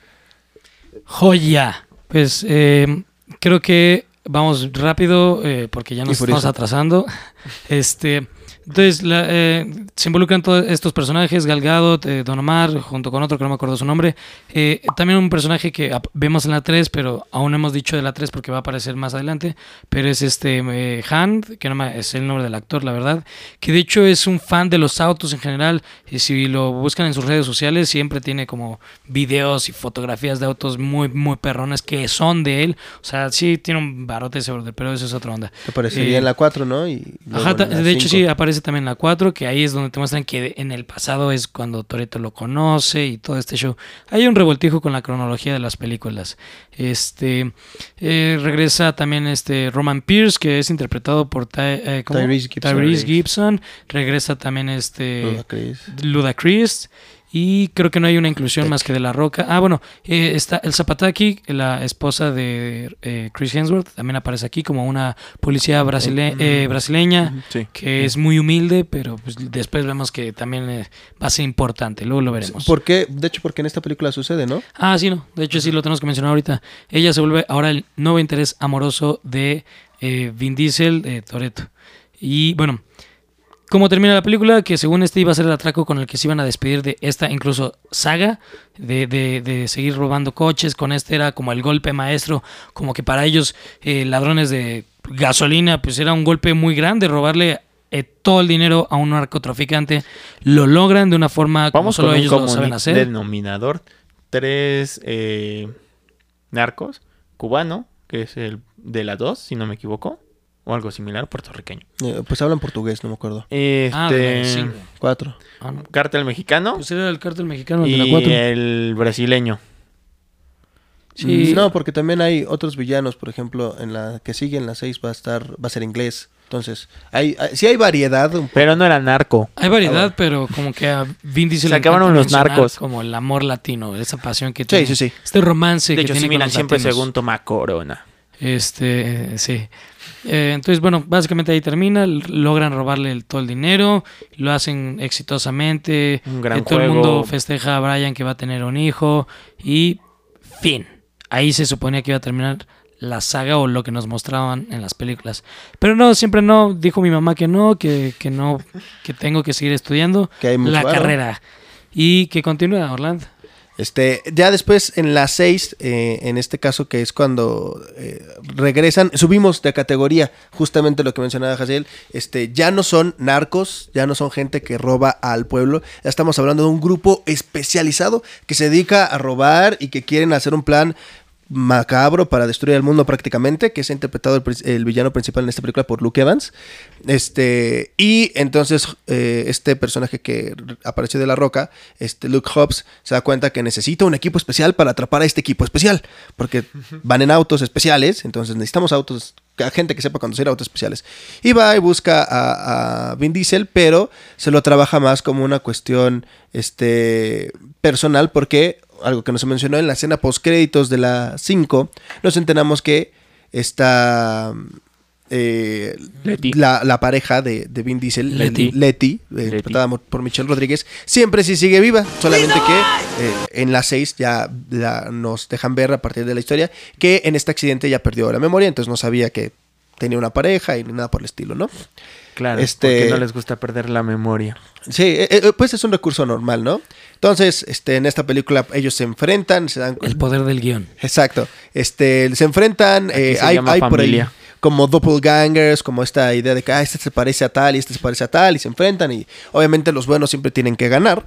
Joya. Pues eh, creo que vamos rápido eh, porque ya nos estamos atrasando. Este, entonces la- eh, se involucran todos estos personajes, Gal Gadot, eh, Don Omar, junto con otro que no me acuerdo su nombre. Eh, también un personaje que vemos en la 3, pero aún no hemos dicho de la 3 porque va a aparecer más adelante. Pero es este eh, Han, que no me, es el nombre del actor, la verdad. Que de hecho es un fan de los autos en general. Y si lo buscan en sus redes sociales, siempre tiene como videos y fotografías de autos muy, muy perrones que son de él. O sea, sí tiene un barote ese pero eso es otra onda. Te parecería Eh, en la 4, ¿no? Y Ajá, de hecho 5. sí, aparece también la 4, que ahí es donde te muestran que en el pasado es cuando Toreto lo conoce y todo este show. Hay un revoltijo con la cronología de las películas. Este eh, regresa también este Roman Pierce, que es interpretado por Ty- eh. Tyrese Gibson. Tyrese Gibson. Regresa también este Ludacris. Ludacris. Y creo que no hay una inclusión más que de La Roca. Ah, bueno, eh, está el Zapataki, la esposa de eh, Chris Hemsworth, también aparece aquí como una policía brasile- eh, brasileña Sí. que es muy humilde, pero pues, después vemos que también eh, va a ser importante. Luego lo veremos. ¿Por qué? De hecho, porque en esta película sucede, ¿no? Ah, sí, no. De hecho, sí lo tenemos que mencionar ahorita. Ella se vuelve ahora el nuevo interés amoroso de eh, Vin Diesel, de Toreto. Y bueno, ¿cómo termina la película? Que según este iba a ser el atraco con el que se iban a despedir de esta incluso saga de, de- de seguir robando coches. Con este era como el golpe maestro, como que para ellos, eh, ladrones de gasolina, pues era un golpe muy grande, robarle eh, todo el dinero a un narcotraficante. Lo logran de una forma como Vamos solo con ellos lo saben hacer. denominador. Tres eh, narcos. Cubano, que es el de la 2, si no me equivoco. O algo similar, puertorriqueño. Eh, pues hablan portugués, no me acuerdo. Este, Ah, la cinco. Cuatro. Ah, no. cártel mexicano Pues era el cártel mexicano el de la y 4. el brasileño. Sí. Mm, No, porque también hay otros villanos, por ejemplo, en la que sigue en la 6 va a estar, va a ser inglés. Entonces, hay, hay- sí hay variedad. un- Pero no era narco. Hay variedad, pero como que a Vin Diesel Se acabaron los narcos. Como el amor latino, esa pasión que Sí, tiene. sí, sí. Este romance De que hecho, tiene sí, con miran los siempre latinos. según toma corona. Este, sí. Eh, entonces, bueno, básicamente ahí termina. Logran robarle el- todo el dinero. Lo hacen exitosamente. Un gran eh, todo el mundo festeja a Brian que va a tener un hijo. Y fin. Ahí se suponía que iba a terminar la saga o lo que nos mostraban en las películas. Pero no, siempre no. Dijo mi mamá que no, que, que no, que tengo que seguir estudiando Que la carrera. Y que continúa, Orlando. Este, ya después en la 6, eh, en este caso que es cuando eh, regresan, subimos de categoría, justamente lo que mencionaba Jaciel, este, ya no son narcos, ya no son gente que roba al pueblo, ya estamos hablando de un grupo especializado que se dedica a robar y que quieren hacer un plan macabro para destruir el mundo prácticamente, que es interpretado el, villano principal en esta película por Luke Evans. Este, y entonces eh, este personaje que apareció de la roca, este Luke Hobbs, se da cuenta que necesita un equipo especial para atrapar a este equipo especial, porque van en autos especiales, entonces necesitamos autos, a gente que sepa conducir autos especiales. Y va y busca a, a Vin Diesel, pero se lo trabaja más como una cuestión este, personal, porque algo que no se mencionó en la escena post créditos de la 5, nos enteramos que esta eh, Letty. La, la pareja de, de Vin Diesel, Letty. Letty, eh, interpretada por Michelle Rodríguez, siempre sí sigue viva, solamente que eh, en la 6 ya la- nos dejan ver a partir de la historia que en este accidente ya perdió la memoria, entonces no sabía que tenía una pareja y ni nada por el estilo, ¿no? Claro, Este- porque no les gusta perder la memoria. Sí, eh, eh, pues es un recurso normal, ¿no? Entonces, este, en esta película ellos se enfrentan, se dan El poder del guion. Exacto. Este, se enfrentan, eh, se hay, llama hay por ahí. Como doppelgangers, como esta idea de que ah, este se parece a tal y este se parece a tal y se enfrentan y obviamente los buenos siempre tienen que ganar.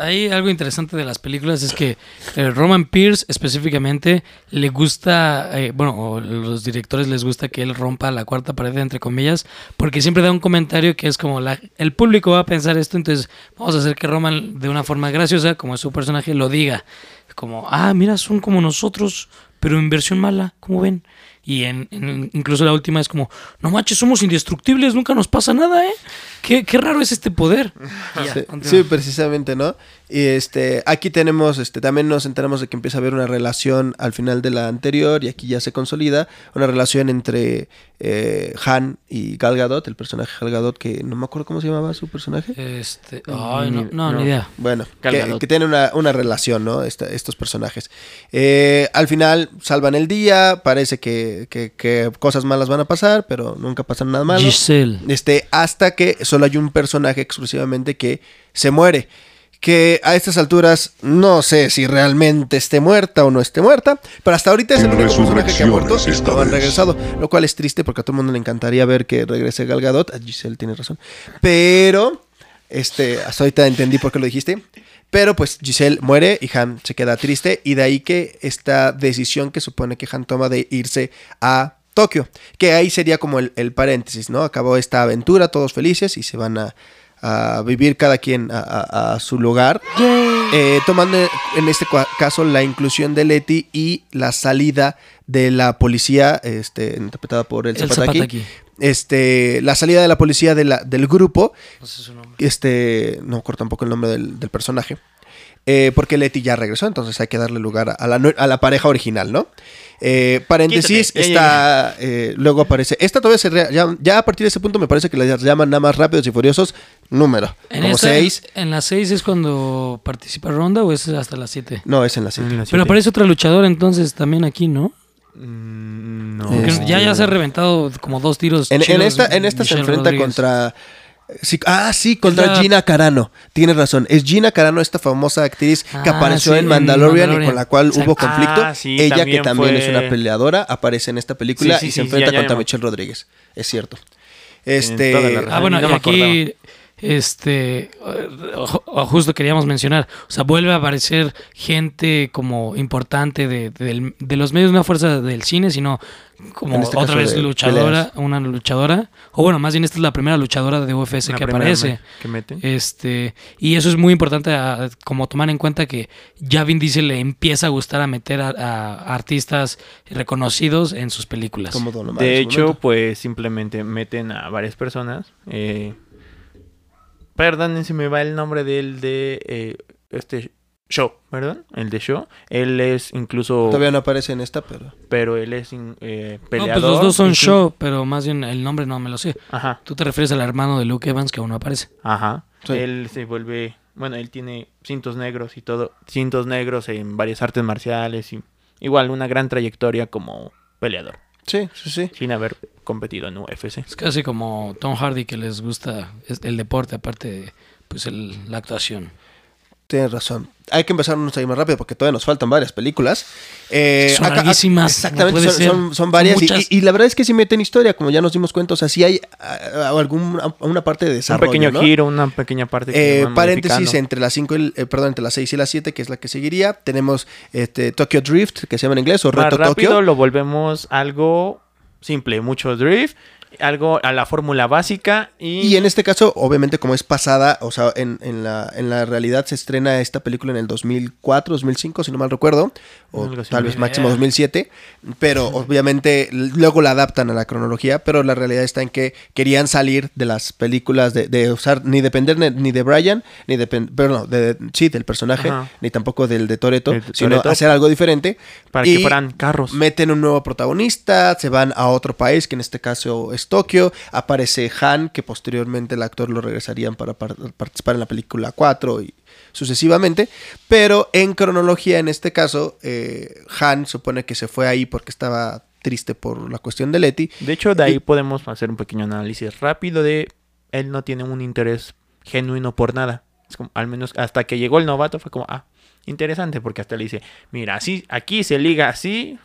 Hay algo interesante de las películas es que eh, Roman Pierce específicamente le gusta, eh, bueno, o los directores les gusta que él rompa la cuarta pared entre comillas, porque siempre da un comentario que es como la, el público va a pensar esto, entonces vamos a hacer que Roman de una forma graciosa, como es su personaje, lo diga, como ah mira son como nosotros, pero en versión mala, como ven. Y en, en- incluso la última es como, no manches, somos indestructibles, nunca nos pasa nada, ¿eh? Qué, qué raro es este poder. Sí, precisamente, ¿no? Y este, aquí tenemos, este, también nos enteramos de que empieza a haber una relación al final de la anterior y aquí ya se consolida una relación entre eh, Han y Gal Gadot, el personaje Gal Gadot que no me acuerdo cómo se llamaba su personaje. Este, ay, no, Ni- no, no. ni idea. Bueno, que, que tienen una, una relación, ¿no? Esta- estos personajes. Eh, al final salvan el día, parece que, que- que cosas malas van a pasar, pero nunca pasan nada malo. Giselle. Este, hasta que solo hay un personaje exclusivamente que se muere. Que a estas alturas no sé si realmente esté muerta o no esté muerta, pero hasta ahorita es el único personaje que ha muerto y no han regresado, lo cual es triste porque a todo el mundo le encantaría ver que regrese Gal Gadot. Ah, Giselle tiene razón. Pero, este, hasta ahorita entendí por qué lo dijiste. Pero pues Giselle muere y Han se queda triste y de ahí que esta decisión que supone que Han toma de irse a Tokio, que ahí sería como el, el paréntesis, ¿no? Acabó esta aventura, todos felices y se van a, a vivir cada quien a, a- a su lugar, Eh, tomando en este caso la inclusión de Leti y la salida de la policía, este, interpretada por el El Zapataki. Zapataki. Este, la salida de la policía de la- del grupo No sé su nombre. este, no recuerdo tampoco el nombre del, del personaje. Eh, porque Leti ya regresó, entonces hay que darle lugar a, la, a la pareja original, ¿no? Eh, paréntesis, Quítate, ya, está. eh, luego aparece. Esta todavía se. re- ya, ya a partir de ese punto me parece que la llaman nada más rápidos y furiosos. Número. En como esta- seis. ¿En las 6 es cuando participa Ronda o es hasta las 7? No, es en la siete. En la Pero siete. aparece otra luchadora entonces también aquí, ¿no? Mm, no. Porque Este- ya, ya se ha reventado como dos tiros. En, esta, en esta se enfrenta Rodríguez. contra. Sí, ah, sí, contra la- Gina Carano. Tienes razón. Es Gina Carano, esta famosa actriz que Ah, apareció sí, en en Mandalorian, y con la cual hubo conflicto. Ah, sí, Ella, que también es una peleadora, aparece en esta película Sí, sí, y se sí, enfrenta ya, ya contra Michelle Rodríguez. Es cierto. Este. toda la razón. Ah, bueno, no y aquí, este, ju- justo queríamos mencionar, o sea, vuelve a aparecer gente como importante de, de los medios, no a fuerza del cine, sino como este otra vez luchadora, una luchadora, o bueno, más bien esta es la primera luchadora de UFC Una que aparece. que. Este, y eso es muy importante a- como tomar en cuenta que ya Vin Diesel le empieza a gustar a meter a, a artistas reconocidos en sus películas. como De hecho, momento. pues simplemente meten a varias personas. Eh, perdonen si me va el nombre del de eh, este show, ¿verdad? El de show. Él es incluso, Todavía no aparece en esta, pero. pero él es eh, No, peleador. pues los dos son incluso- show, pero más bien el nombre no me lo sé. Ajá, Tú te refieres al hermano de Luke Evans que aún no aparece. ajá. Sí. Él se vuelve, bueno, él tiene cintos negros y todo, cintos negros en varias artes marciales y igual una gran trayectoria como peleador, Sí, sí, sí. sin haber competido en UFC. Es casi como Tom Hardy que les gusta el deporte, aparte de pues el- la actuación. Tienes razón. Hay que empezar a ir más rápido porque todavía nos faltan varias películas. Eh, Son larguísimas, Exactamente, no son, varias. y- muchas. y, y la verdad es que sí meten historia, como ya nos dimos cuenta. O sea, sí hay alguna una parte de Un desarrollo. pequeño ¿no? giro, una pequeña parte que Eh, paréntesis entre las 5 y el- eh, perdón, entre las 6 y las 7, que es la que seguiría. Tenemos este Tokyo Drift, que se llama en inglés, o Más Reto rápido Tokyo. lo volvemos algo simple, mucho drift, algo a la fórmula básica y, Y en este caso, obviamente, como es pasada, o sea, en, en la, en la realidad se estrena esta película en el 2004, 2005, si no mal recuerdo, o Algo tal vez máximo idea. 2007, pero obviamente luego la adaptan a la cronología, pero la realidad está en que querían salir de las películas, de, de usar, ni depender ni de Brian, ni depend, perdón, de, sí, del personaje, Ajá. ni tampoco del de Toreto, de sino Toretto. hacer algo diferente. para y que fueran carros. Meten un nuevo protagonista, se van a otro país, que en este caso es Tokio. Aparece Han, que posteriormente el actor lo regresarían para par- participar en la película 4 y sucesivamente. Pero en cronología, en este caso, eh, Han supone que se fue ahí porque estaba triste por la cuestión de Letty. De hecho, de ahí y- podemos hacer un pequeño análisis rápido de él no tiene un interés genuino por nada. Es como, al menos hasta que llegó el novato fue como, ah, interesante, porque hasta le dice, mira, así, aquí se liga así,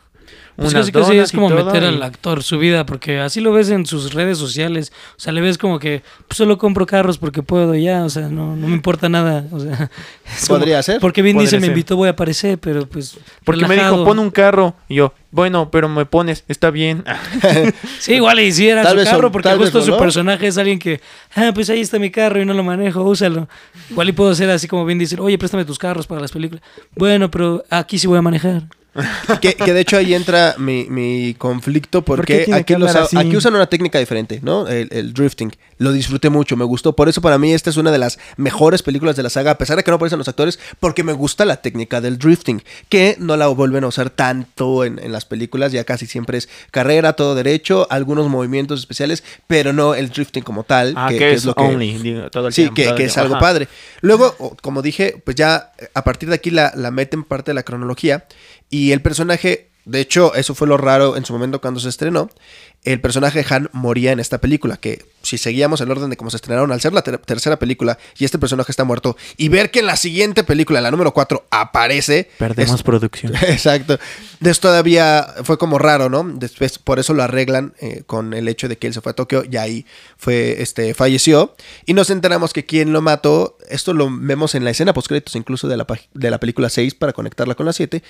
Pues unas casi casi donas es como meter y- al actor su vida, porque así lo ves en sus redes sociales. O sea, le ves como que pues, solo compro carros porque puedo ya, o sea, no, no me importa nada. O sea, es como, Podría ser. Porque bien Podría dice, me invitó, voy a aparecer, pero pues. Porque me dijo, pon un carro. Y yo, bueno, pero me pones, está bien. Sí, igual y si era Tal su vez carro, porque justo su personaje es alguien que, ah, pues ahí está mi carro y no lo manejo, úsalo. Igual y puedo ser así como bien decir, oye, préstame tus carros para las películas. Bueno, pero aquí sí voy a manejar. Que, que de hecho ahí entra mi, mi conflicto ¿Por qué porque aquí, que los- usan una técnica diferente, ¿no? El, el drifting. Lo disfruté mucho, me gustó. Por eso para mí esta es una de las mejores películas de la saga, a pesar de que no aparecen los actores, porque me gusta la técnica del drifting, que no la vuelven a usar tanto en, en las películas, ya casi siempre es carrera, todo derecho, algunos movimientos especiales, pero no el drifting como tal, Ah, que, que, que es lo que... only, digo, todo el Sí, tiempo, que, todo que el es tiempo. algo Ajá. padre. Luego, como dije, pues ya eh, a partir de aquí la, la meten parte de la cronología y el personaje, de hecho, eso fue lo raro en su momento cuando se estrenó, el personaje de Han moría en esta película, que si seguíamos el orden de cómo se estrenaron, al ser la ter- tercera película y este personaje está muerto, y ver que en la siguiente película, en la número 4, aparece... Perdemos es- producción. Exacto. De esto todavía fue como raro, ¿no? Después, por eso lo arreglan eh, con el hecho de que él se fue a Tokio y ahí fue, este, falleció. Y nos enteramos que quien lo mató, esto lo vemos en la escena post créditos incluso de la, de la película 6 para conectarla con la 7.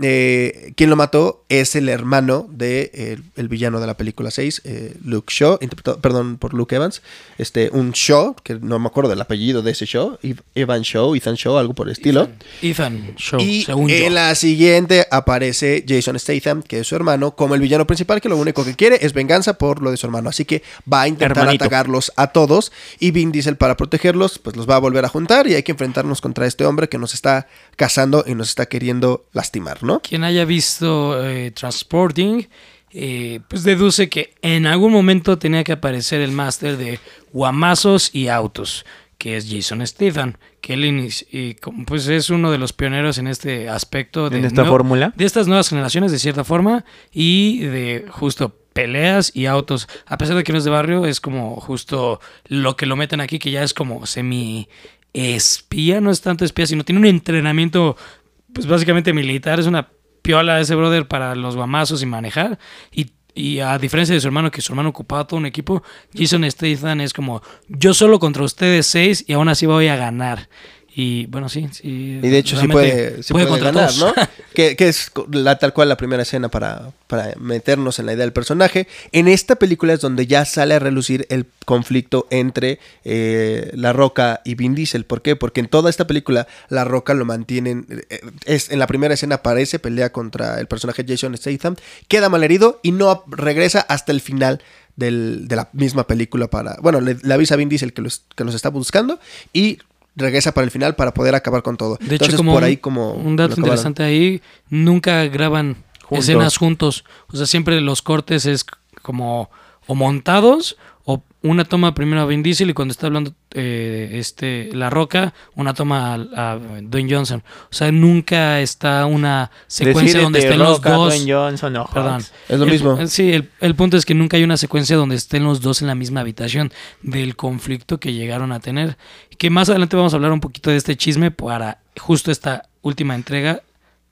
Eh, quien lo mató es el hermano de eh, el villano de la película 6, eh, Luke Shaw, interpretado, perdón por Luke Evans, este, un Shaw, que no me acuerdo del apellido de ese Shaw, Ev- Evan Shaw, Ethan Shaw, algo por el estilo. Ethan Show, Y según yo. en la siguiente aparece Jason Statham, que es su hermano, como el villano principal, que lo único que quiere es venganza por lo de su hermano. Así que va a intentar Hermanito. atacarlos a todos. Y Vin Diesel, para protegerlos, pues los va a volver a juntar. Y hay que enfrentarnos contra este hombre que nos está cazando y nos está queriendo lastimar, ¿no? Quien haya visto eh, Transporting, eh, pues deduce que en algún momento tenía que aparecer el máster de guamazos y autos, que es Jason Statham, que él y pues es uno de los pioneros en este aspecto de ¿En esta fórmula? de estas nuevas generaciones de cierta forma y de justo peleas y autos. A pesar de que no es de barrio, es como justo lo que lo meten aquí, que ya es como semi espía, no es tanto espía, sino tiene un entrenamiento, pues básicamente militar, es una piola ese brother para los guamazos y manejar. Y, y a diferencia de su hermano, que su hermano ocupaba todo un equipo, Jason Statham es como, yo solo contra ustedes seis y aún así voy a ganar. Y bueno, sí, sí. Y de hecho sí puede, sí puede ganar. ¿no? que, que es la, tal cual la primera escena para, para meternos en la idea del personaje. En esta película es donde ya sale a relucir el conflicto entre eh, La Roca y Vin Diesel. ¿Por qué? Porque en toda esta película La Roca lo mantienen... eh, Es, en la primera escena aparece, pelea contra el personaje Jason Statham, queda malherido y no regresa hasta el final del- de la misma película para... Bueno, le, le avisa a Vin Diesel que los, que los está buscando y regresa para el final para poder acabar con todo. De Entonces, hecho, como por un- ahí como... un dato interesante ahí, nunca graban Juntos. escenas juntos. O sea, siempre los cortes es como o montados o una toma primero a Vin Diesel y cuando está hablando eh, este La Roca, una toma a, a Dwayne Johnson. O sea, nunca está una secuencia Decídete, donde estén los Roca, dos. Dwayne Johnson o Perdón. Es lo El- mismo. sí, el, el punto es que nunca hay una secuencia donde estén los dos en la misma habitación del conflicto que llegaron a tener. Que más adelante vamos a hablar un poquito de este chisme para justo esta última entrega.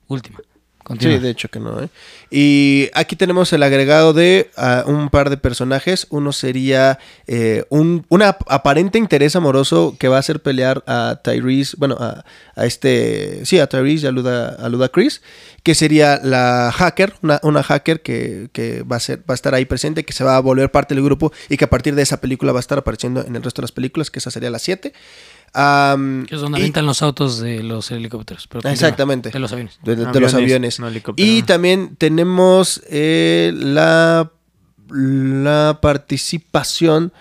Última. Sí, de hecho que no. ¿eh? Y aquí tenemos el agregado de ah, un par de personajes. Uno sería eh, un una aparente interés amoroso que va a hacer pelear a Tyrese, bueno, a, a este, sí, a Tyrese y a Luda, a Chris, que sería la hacker, una, una hacker que, que va, a ser, va a estar ahí presente, que se va a volver parte del grupo y que a partir de esa película va a estar apareciendo en el resto de las películas, que esa sería la 7. Que es donde y- avientan los autos de los helicópteros. pero continúa. Exactamente. De los aviones. de, de- de los Aviones, no y también tenemos eh, la, la participación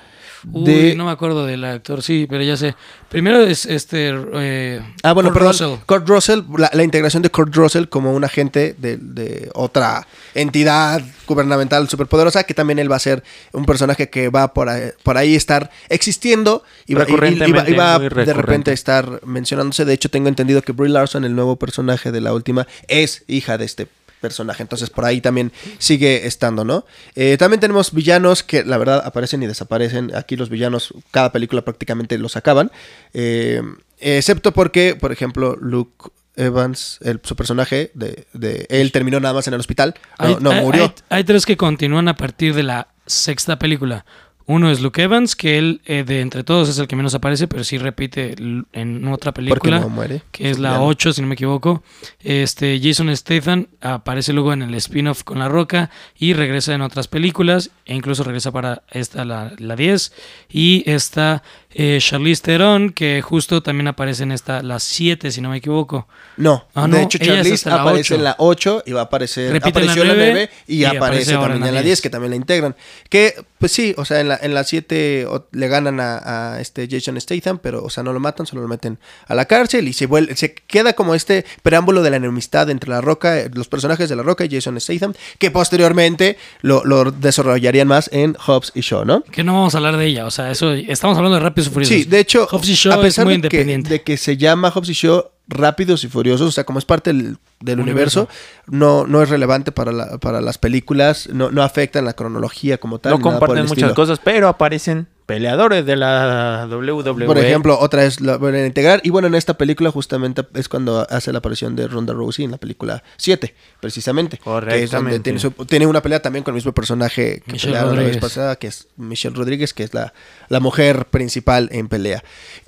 Uy, de... no me acuerdo del actor, sí, pero ya sé. Primero es este. eh, Ah, bueno, Kurt perdón. Russell. Kurt Russell, la, la integración de Kurt Russell como un agente de, de otra entidad gubernamental superpoderosa, que también él va a ser un personaje que va por ahí, por ahí estar existiendo y va, y- y- y va- y de repente a estar mencionándose. De hecho, tengo entendido que Brie Larson, el nuevo personaje de la última, es hija de este personaje. Entonces por ahí también sigue estando, ¿no? Eh, también tenemos villanos que la verdad aparecen y desaparecen. Aquí los villanos, cada película prácticamente los acaban. Eh, excepto porque, por ejemplo, Luke Evans, el, su personaje, de, de él terminó nada más en el hospital, no, Hay, no hay- murió. Hay, hay tres que continúan a partir de la sexta película. Uno es Luke Evans, que él eh, de entre todos es el que menos aparece, pero sí repite en otra película. no muere. que es la no. 8, si no me equivoco. Este Jason Statham aparece luego en el spin-off con La Roca y regresa en otras películas e incluso regresa para esta la, la 10 y está eh, Charlize Theron que justo también aparece en esta la 7 si no me equivoco. No, Ah, no, de hecho ella es Charlize aparece 8. en la 8 y va a aparecer, Repite apareció en la 9 9 y, y aparece también en la la 10 10. que también la integran. Que pues sí, o sea, en la en la 7 o- le ganan a, a este Jason Statham, pero o sea, no lo matan, solo lo meten a la cárcel y se vuelve se queda como este preámbulo de la enemistad entre la Roca, eh, los personajes de la Roca y Jason Statham, que posteriormente lo, lo desarrollarían más en Hobbs y Shaw, ¿no? Que no vamos a hablar de ella, o sea, eso estamos hablando de Rápidos y Furiosos. Sí, de hecho, Hobbs y Shaw a pesar es muy de, que, independiente. de que se llama Hobbs y Shaw Rápidos y Furiosos, o sea, como es parte del, del universo, no, no es relevante para, la- para las películas, no, no afectan la cronología como tal. No ni nada por comparten el muchas estilo. cosas, pero aparecen peleadores de la WWE. Por ejemplo, otra vez lo vuelven a integrar. Y bueno, en esta película justamente es cuando hace la aparición de Ronda Rousey en la película 7, precisamente. Que es donde Correctamente. tiene, su- tiene una pelea también con el mismo personaje que pelearon la vez pasada, que es Michelle Rodríguez, que es la, la mujer principal en pelea.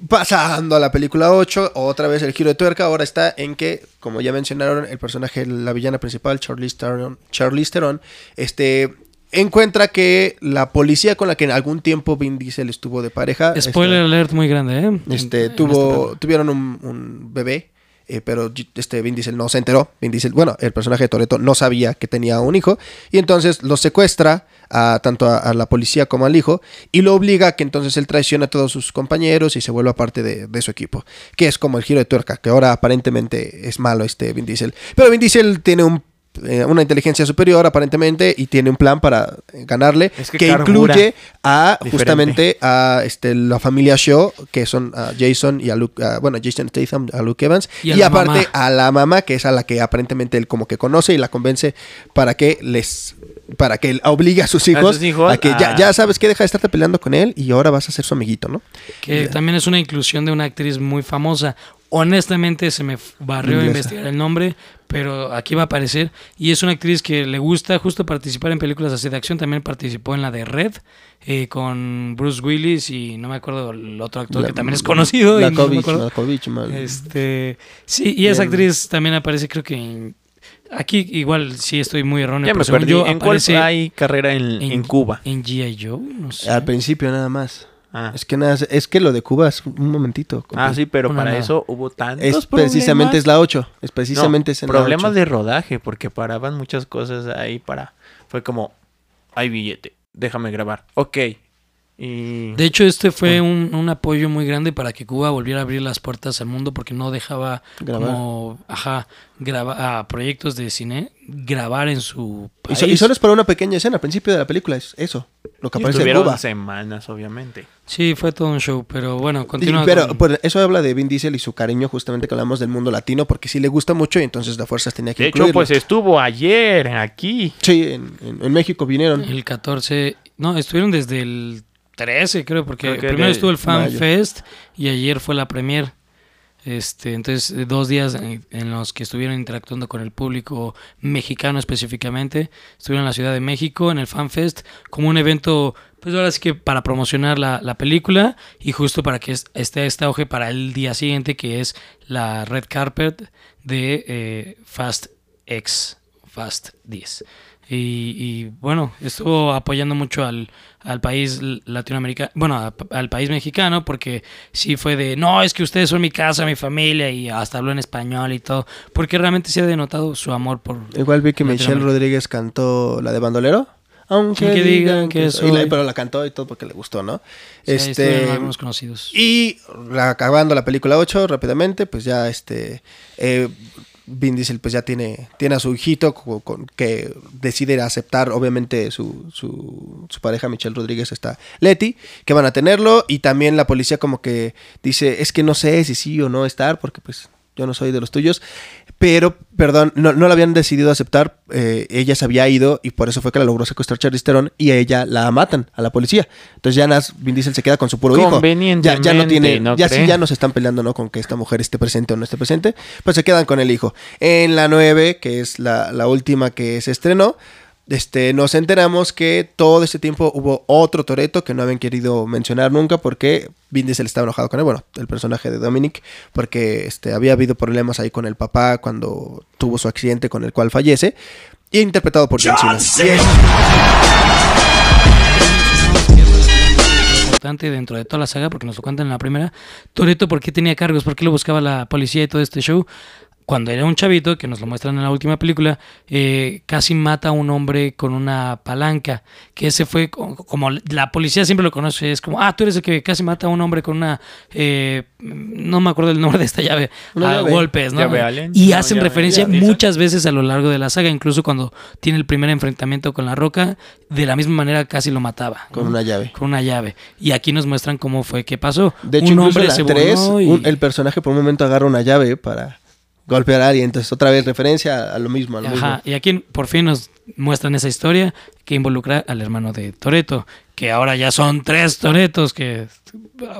Pasando a la película 8, otra vez el giro de tuerca ahora está en que, como ya mencionaron, el personaje, la villana principal, Charlize Theron, Charlize Theron, este... Encuentra que la policía con la que en algún tiempo Vin Diesel estuvo de pareja. Spoiler este, alert muy grande, ¿eh? Este, en tuvo, tuvieron un, un bebé, eh, pero este Vin Diesel no se enteró. Vin Diesel, bueno, el personaje de Toreto no sabía que tenía un hijo y entonces lo secuestra a, tanto a, a la policía como al hijo y lo obliga a que entonces él traicione a todos sus compañeros y se vuelva parte de, de su equipo, que es como el giro de tuerca, que ahora aparentemente es malo este Vin Diesel. Pero Vin Diesel tiene un una inteligencia superior aparentemente y tiene un plan para eh, ganarle Es que incluye a diferente. justamente a este, la familia Shaw, que son a Jason y a Luke, a- bueno, Jason Statham, a Luke Evans, Y a aparte mamá. a la mamá, que es a la que aparentemente él como que conoce y la convence para que les, para que él obligue a sus hijos a, que ya, a- ya sabes que deja de estarte peleando con él y ahora vas a ser su amiguito, ¿no? Que también es una inclusión de una actriz muy famosa. Honestamente se me barrió Inglesa. investigar el nombre, pero aquí va a aparecer. Y es una actriz que le gusta justo participar en películas así de acción. También participó en la de Red eh, con Bruce Willis y no me acuerdo el otro actor La- que también es conocido. y no Mal- Este, sí, y esa Bien. actriz también aparece, creo que en- aquí igual sí estoy muy erróneo, Ya pero me según perdí. yo ¿En cuál hay carrera en, en Cuba? En G.I. Joe, no sé. Al principio nada más. Ah. Es que nada, es que lo de Cuba es un momentito. Ah, sí, pero Una para nada. eso hubo tantos Es problemas. precisamente es la 8. Es precisamente No, es en la problemas 8. de rodaje, porque paraban muchas cosas ahí para... Fue como, hay billete, déjame grabar. Ok. Y... De hecho, este fue un, un apoyo muy grande para que Cuba volviera a abrir las puertas al mundo porque no dejaba Grabar. como ajá, graba, a proyectos de cine grabar en su Y, país. so- y solo es para una pequeña escena. Al principio de la película es eso. Lo que y aparece en Cuba. semanas, obviamente. Sí, fue todo un show, pero bueno, Y- continúa. pero con- eso habla de Vin Diesel y su cariño justamente que hablamos del mundo latino porque sí le gusta mucho y entonces la fuerzas tenía que De hecho, incluirlo. pues estuvo ayer aquí. Sí, en, en- en México vinieron. el 14, no, estuvieron desde el 13, creo, porque Creo primero estuvo el Fan mayo. Fest y ayer fue la premier. Este, entonces, eh, dos días en, en los que estuvieron interactuando con el público mexicano específicamente. Estuvieron en la Ciudad de México, en el Fan Fest, como un evento, pues ahora sí que para promocionar la, la película y justo para que es- esté este auge para el día siguiente, que es la Red Carpet de eh, Fast X, Fast 10. Y, y, bueno, estuvo apoyando mucho al, al país latinoamericano, bueno, a- al país mexicano, porque sí fue de, no, es que ustedes son mi casa, mi familia, y hasta habló en español y todo, porque realmente se ha denotado su amor por... Igual vi que Michelle. Rodríguez cantó la de Bandolero. Aunque que digan que soy- pero la cantó y todo porque le gustó, ¿no? Sí, este algunos conocidos. y acabando la película 8 rápidamente, pues ya este eh, Vin Diesel pues ya tiene, tiene a su hijito co- con- que decide aceptar obviamente su, su, su pareja Michelle Rodríguez está Leti, que van a tenerlo y también la policía como que dice es que no sé si sí o no estar porque pues yo no soy de los tuyos, pero, perdón, no, no la habían decidido aceptar. eh, ella se había ido y por eso fue que la logró secuestrar Charlize Theron y a ella la matan a la policía. Entonces ya nas, Vin Diesel se queda con su puro hijo. Ya, ya no tiene, ¿no ya sí ya no se están peleando, ¿no? Con que esta mujer esté presente o no esté presente, pues se quedan con el hijo. En la 9, que es la, la última que se estrenó, este, nos enteramos que todo este tiempo hubo otro Toreto que no habían querido mencionar nunca porque Vin Diesel estaba enojado con él, bueno, el personaje de Dominic, porque este, había habido problemas ahí con el papá cuando tuvo su accidente con el cual fallece, y interpretado por John Cena. importante dentro de toda la saga, porque nos lo cuentan en la primera. Toreto, ¿por qué tenía cargos? ¿Por qué lo buscaba la policía y todo este show? Cuando era un chavito, que nos lo muestran en la última película, eh, casi mata a un hombre con una palanca. Que ese fue co- como la policía siempre lo conoce. Es como, ah, tú eres el que casi mata a un hombre con una. eh, no me acuerdo el nombre de esta llave. A llave. golpes, ¿no? Llave. Y No, hacen llave- referencia muchas veces a lo largo de la saga, incluso cuando tiene el primer enfrentamiento con la roca, de la misma manera casi lo mataba. Con ¿no? una llave. Con una llave. Y aquí nos muestran cómo fue que pasó. De hecho, un hombre la se 3, burló y- un- el personaje por un momento agarra una llave para golpear a alguien. Entonces, otra vez referencia a lo mismo. A lo mismo. Ajá, y aquí por fin nos muestran esa historia que involucra al hermano de Toreto, que ahora ya son tres Toretos, que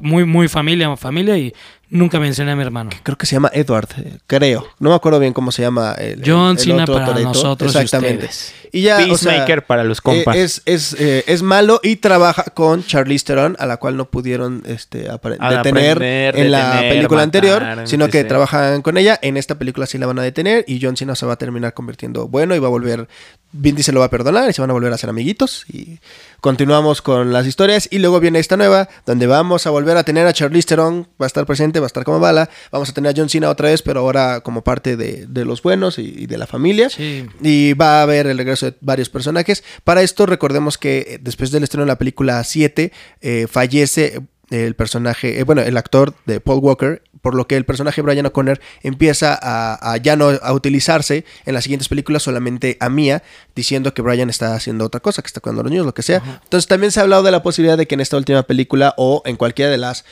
muy, muy familia, familia, y nunca mencioné a mi hermano. Creo que se llama Edward, eh, creo. No me acuerdo bien cómo se llama el, John el Cena otro para Toretto. nosotros y Exactamente. ustedes. Y ya, o sea, Peacemaker para los compas. eh, es, es, eh, es malo y trabaja con Charlize Theron, a la cual no pudieron este, detener aprender, en la detener, película matar, anterior, sino que trabajan con ella. En esta película sí la van a detener y John Cena se va a terminar convirtiendo bueno y va a volver. Vin Diesel lo va a perdonar y se van a volver a ser amiguitos. Y continuamos con las historias. Y luego viene esta nueva, donde vamos a volver a tener a Charlize Theron, va a estar presente, va a estar como bala. Vamos a tener a John Cena otra vez, pero ahora como parte de, de los buenos y, y de la familia. Sí. Y va a haber el regreso de varios personajes. Para esto, recordemos que eh, después del estreno de la película 7, eh, fallece el personaje, eh, bueno, el actor de Paul Walker, por lo que el personaje Brian O'Connor empieza a, a ya no a utilizarse en las siguientes películas solamente a Mia, diciendo que Brian está haciendo otra cosa, que está cuidando a los niños, lo que sea. Entonces también se ha hablado de la posibilidad de que en esta última película o en cualquiera de las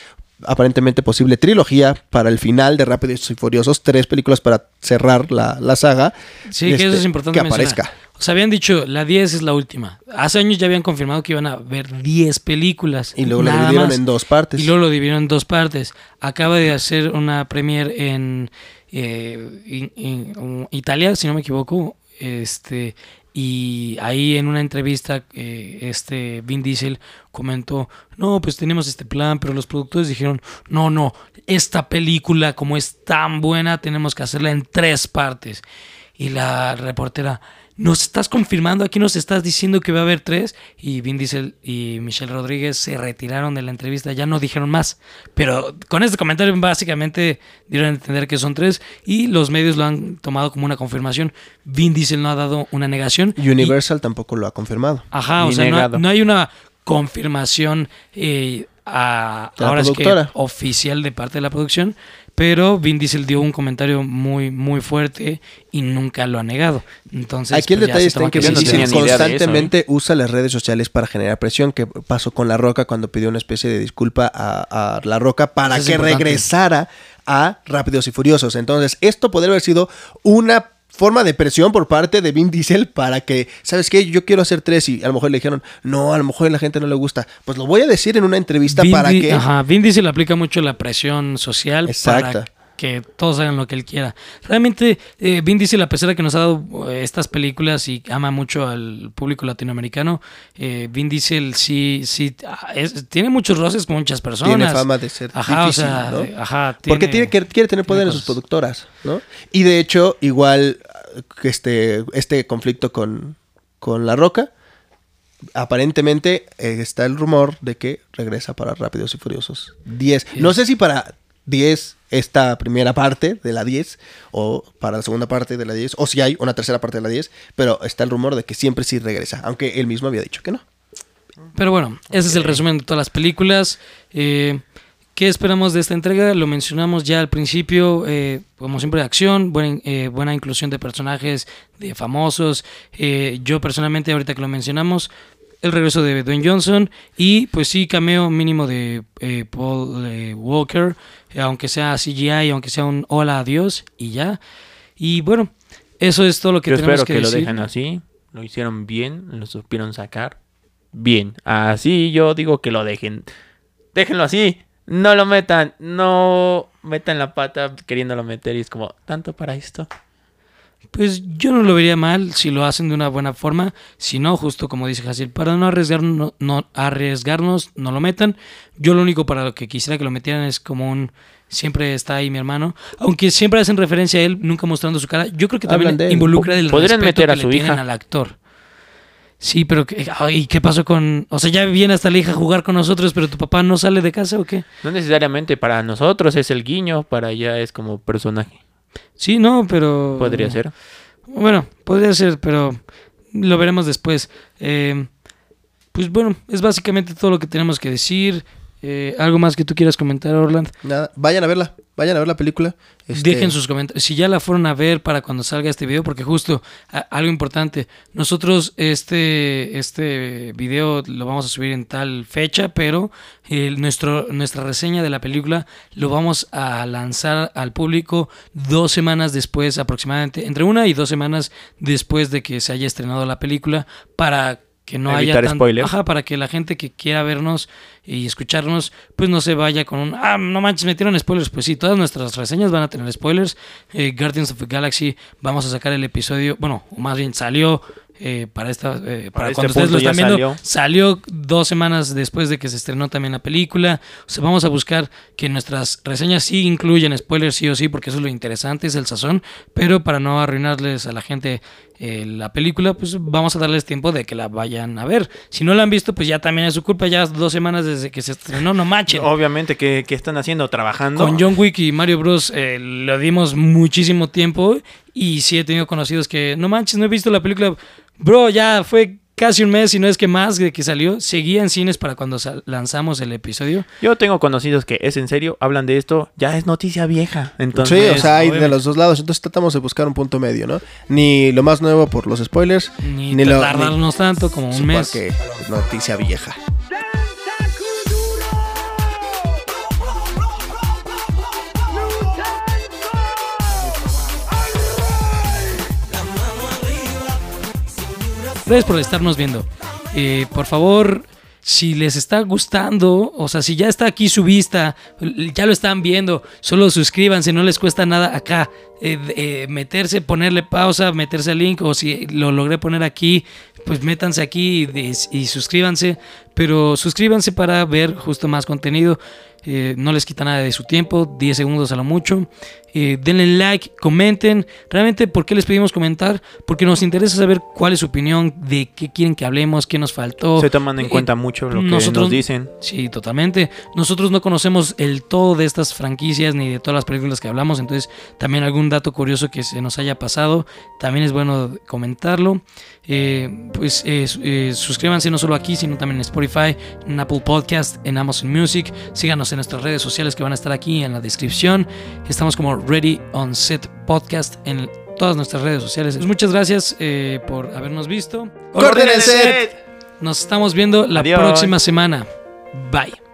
aparentemente posible trilogía para el final de Rápidos y Furiosos, tres películas para cerrar la, la saga. Sí, que eso este, es importante Que mencionar. O sea, habían dicho, la 10 es la última. Hace años ya habían confirmado que iban a ver 10 películas. Y luego lo dividieron más. en dos partes. Y luego lo dividieron en dos partes. Acaba de hacer una premiere en eh, in- in- Italia, si no me equivoco. Este, y ahí en una entrevista, eh, este Vin Diesel comentó, no, pues tenemos este plan, pero los productores dijeron, no, no, esta película como es tan buena, tenemos que hacerla en tres partes. Y la reportera, ¿nos estás confirmando? Aquí nos estás diciendo que va a haber tres. Y Vin Diesel y Michelle Rodríguez se retiraron de la entrevista, ya no dijeron más. Pero con este comentario básicamente dieron a entender que son tres y los medios lo han tomado como una confirmación. Vin Diesel no ha dado una negación. y- Universal tampoco lo ha confirmado. Ajá, o sea, no, no hay una confirmación eh, a- ahora que oficial de parte de la producción, pero Vin Diesel dio un comentario muy muy fuerte y nunca lo ha negado. Entonces, Aquí el pues, detalle está en que Vin Diesel eso, constantemente usa las redes sociales para generar presión, que pasó con La Roca cuando pidió una especie de disculpa a, a La Roca para Eso que regresara a Rápidos y Furiosos. Entonces, esto podría haber sido una forma de presión por parte de Vin Diesel para que, ¿sabes qué? Yo quiero hacer tres y a lo mejor le dijeron, no, a lo mejor a la gente no le gusta. Pues lo voy a decir en una entrevista Vin para Di- que... Ajá, Vin Diesel aplica mucho la presión social Exacto. para que todos hagan lo que él quiera. Realmente, eh, Vin Diesel, a pesar de que nos ha dado eh, estas películas y ama mucho al público latinoamericano, eh, Vin Diesel sí, sí ah, es- tiene muchos roces con muchas personas. Tiene fama de ser Ajá, difícil, o sea, ¿no? eh, ajá, Porque tiene que, quiere tener poder en sus productoras, ¿no? Y de hecho, igual que este, este conflicto con, con La Roca, aparentemente eh, está el rumor de que regresa para Rápidos y Furiosos 10. No sé si para 10 esta primera parte de la 10 o para la segunda parte de la 10 o si hay una tercera parte de la 10, pero está el rumor de que siempre sí regresa, aunque él mismo había dicho que no. Pero bueno, ese es el resumen de todas las películas. Eh, ¿Qué esperamos de esta entrega? Lo mencionamos ya al principio, eh, como siempre, acción, buena, eh, buena inclusión de personajes, de famosos. Eh, yo personalmente, ahorita que lo mencionamos, el regreso de Dwayne Johnson y pues sí, cameo mínimo de eh, Paul eh, Walker, aunque sea CGI, aunque sea un hola, adiós y ya. Y bueno, eso es todo lo que Yo tenemos espero que, que, lo dejen así. Lo hicieron bien, lo supieron sacar bien. Así yo digo que lo dejen. Déjenlo así. No lo metan. No metan la pata queriéndolo meter. Y es como, tanto para esto. Pues yo no lo vería mal si lo hacen de una buena forma. Si no, justo como dice Jaciel, para no arriesgarnos, no, no arriesgarnos, no lo metan. Yo lo único para lo que quisiera que lo metieran es como un siempre está ahí mi hermano. Aunque siempre hacen referencia a él, nunca mostrando su cara. Yo creo que también de involucra el Podrían respeto meter a que su le tienen hija. al actor. Sí, pero ¿qué, ay, ¿qué pasó con...? O sea, ya viene hasta la hija a jugar con nosotros, pero tu papá no sale de casa o qué? No necesariamente para nosotros es el guiño. Para allá es como personaje. Sí, no, pero... Podría ser. Bueno, podría ser, pero lo veremos después. Eh, pues bueno, es básicamente todo lo que tenemos que decir. Eh, ¿Algo más que tú quieras comentar, Orland? Nada, vayan a verla, vayan a ver la película. Este, Dejen sus comentarios. Si ya la fueron a ver para cuando salga este video, porque justo algo importante, nosotros este, este video lo vamos a subir en tal fecha, pero nuestro, nuestra reseña de la película lo vamos a lanzar al público dos semanas después, aproximadamente, entre una y dos semanas después de que se haya estrenado la película, para que no haya tan- spoilers. Ajá, para que la gente que quiera vernos y escucharnos, pues no se vaya con un, ah, no manches, metieron spoilers. Pues sí, todas nuestras reseñas van a tener spoilers. Eh, Guardians of the Galaxy, vamos a sacar el episodio, bueno, o más bien salió eh, para esta, eh, para, este cuando ustedes lo están viendo, salió. salió dos semanas después de que se estrenó también la película. O sea, vamos a buscar que nuestras reseñas sí incluyan spoilers sí o sí, porque eso es lo interesante, es el sazón. Pero para no arruinarles a la gente eh, la película, pues vamos a darles tiempo de que la vayan a ver. Si no la han visto, pues ya también es su culpa, ya dos semanas desde que se estrenó, no manchen. Obviamente, ¿qué, qué están haciendo? Trabajando. Con John Wick y Mario Bros. eh, lo dimos muchísimo tiempo y sí he tenido conocidos que, no manches, no he visto la película. Bro, ya fue casi un mes, si no es que más, de que salió. Seguía en cines para cuando lanzamos el episodio. Yo tengo conocidos que es en serio, hablan de esto, ya es noticia vieja. Entonces, sí, o sea, hay de los dos lados. Entonces tratamos de buscar un punto medio, ¿no? Ni lo más nuevo por los spoilers, Ni, ni, lo tardarnos tanto como un mes. porque noticia vieja. Gracias por estarnos viendo. Eh, por favor, si les está gustando, o sea, si ya está aquí su vista, ya lo están viendo, solo suscríbanse, no les cuesta nada acá. eh, eh, meterse, ponerle pausa, meterse al link, o si lo logré poner aquí, pues métanse aquí y, suscríbanse. Pero suscríbanse para ver justo más contenido. No les quita nada de su tiempo, 10 segundos a lo mucho. Eh, denle like, comenten. Realmente, ¿por qué les pedimos comentar? Porque nos interesa saber cuál es su opinión, de qué quieren que hablemos, qué nos faltó. se toman en Eh, cuenta mucho lo que nosotros- nos dicen. Sí, totalmente. Nosotros no conocemos el todo de estas franquicias ni de todas las películas que hablamos, entonces también algún dato curioso que se nos haya pasado, también es bueno comentarlo. Eh, pues eh, su- suscríbanse no solo aquí, sino también en Spotify, en Apple Podcast, en Amazon Music. Síganos en nuestras redes sociales que van a estar aquí en la descripción. Estamos como Ready on Set Podcast en todas nuestras redes sociales. Pues muchas gracias eh, por habernos visto. ¡Corten el set! Nos estamos viendo la Adiós. próxima semana. Bye.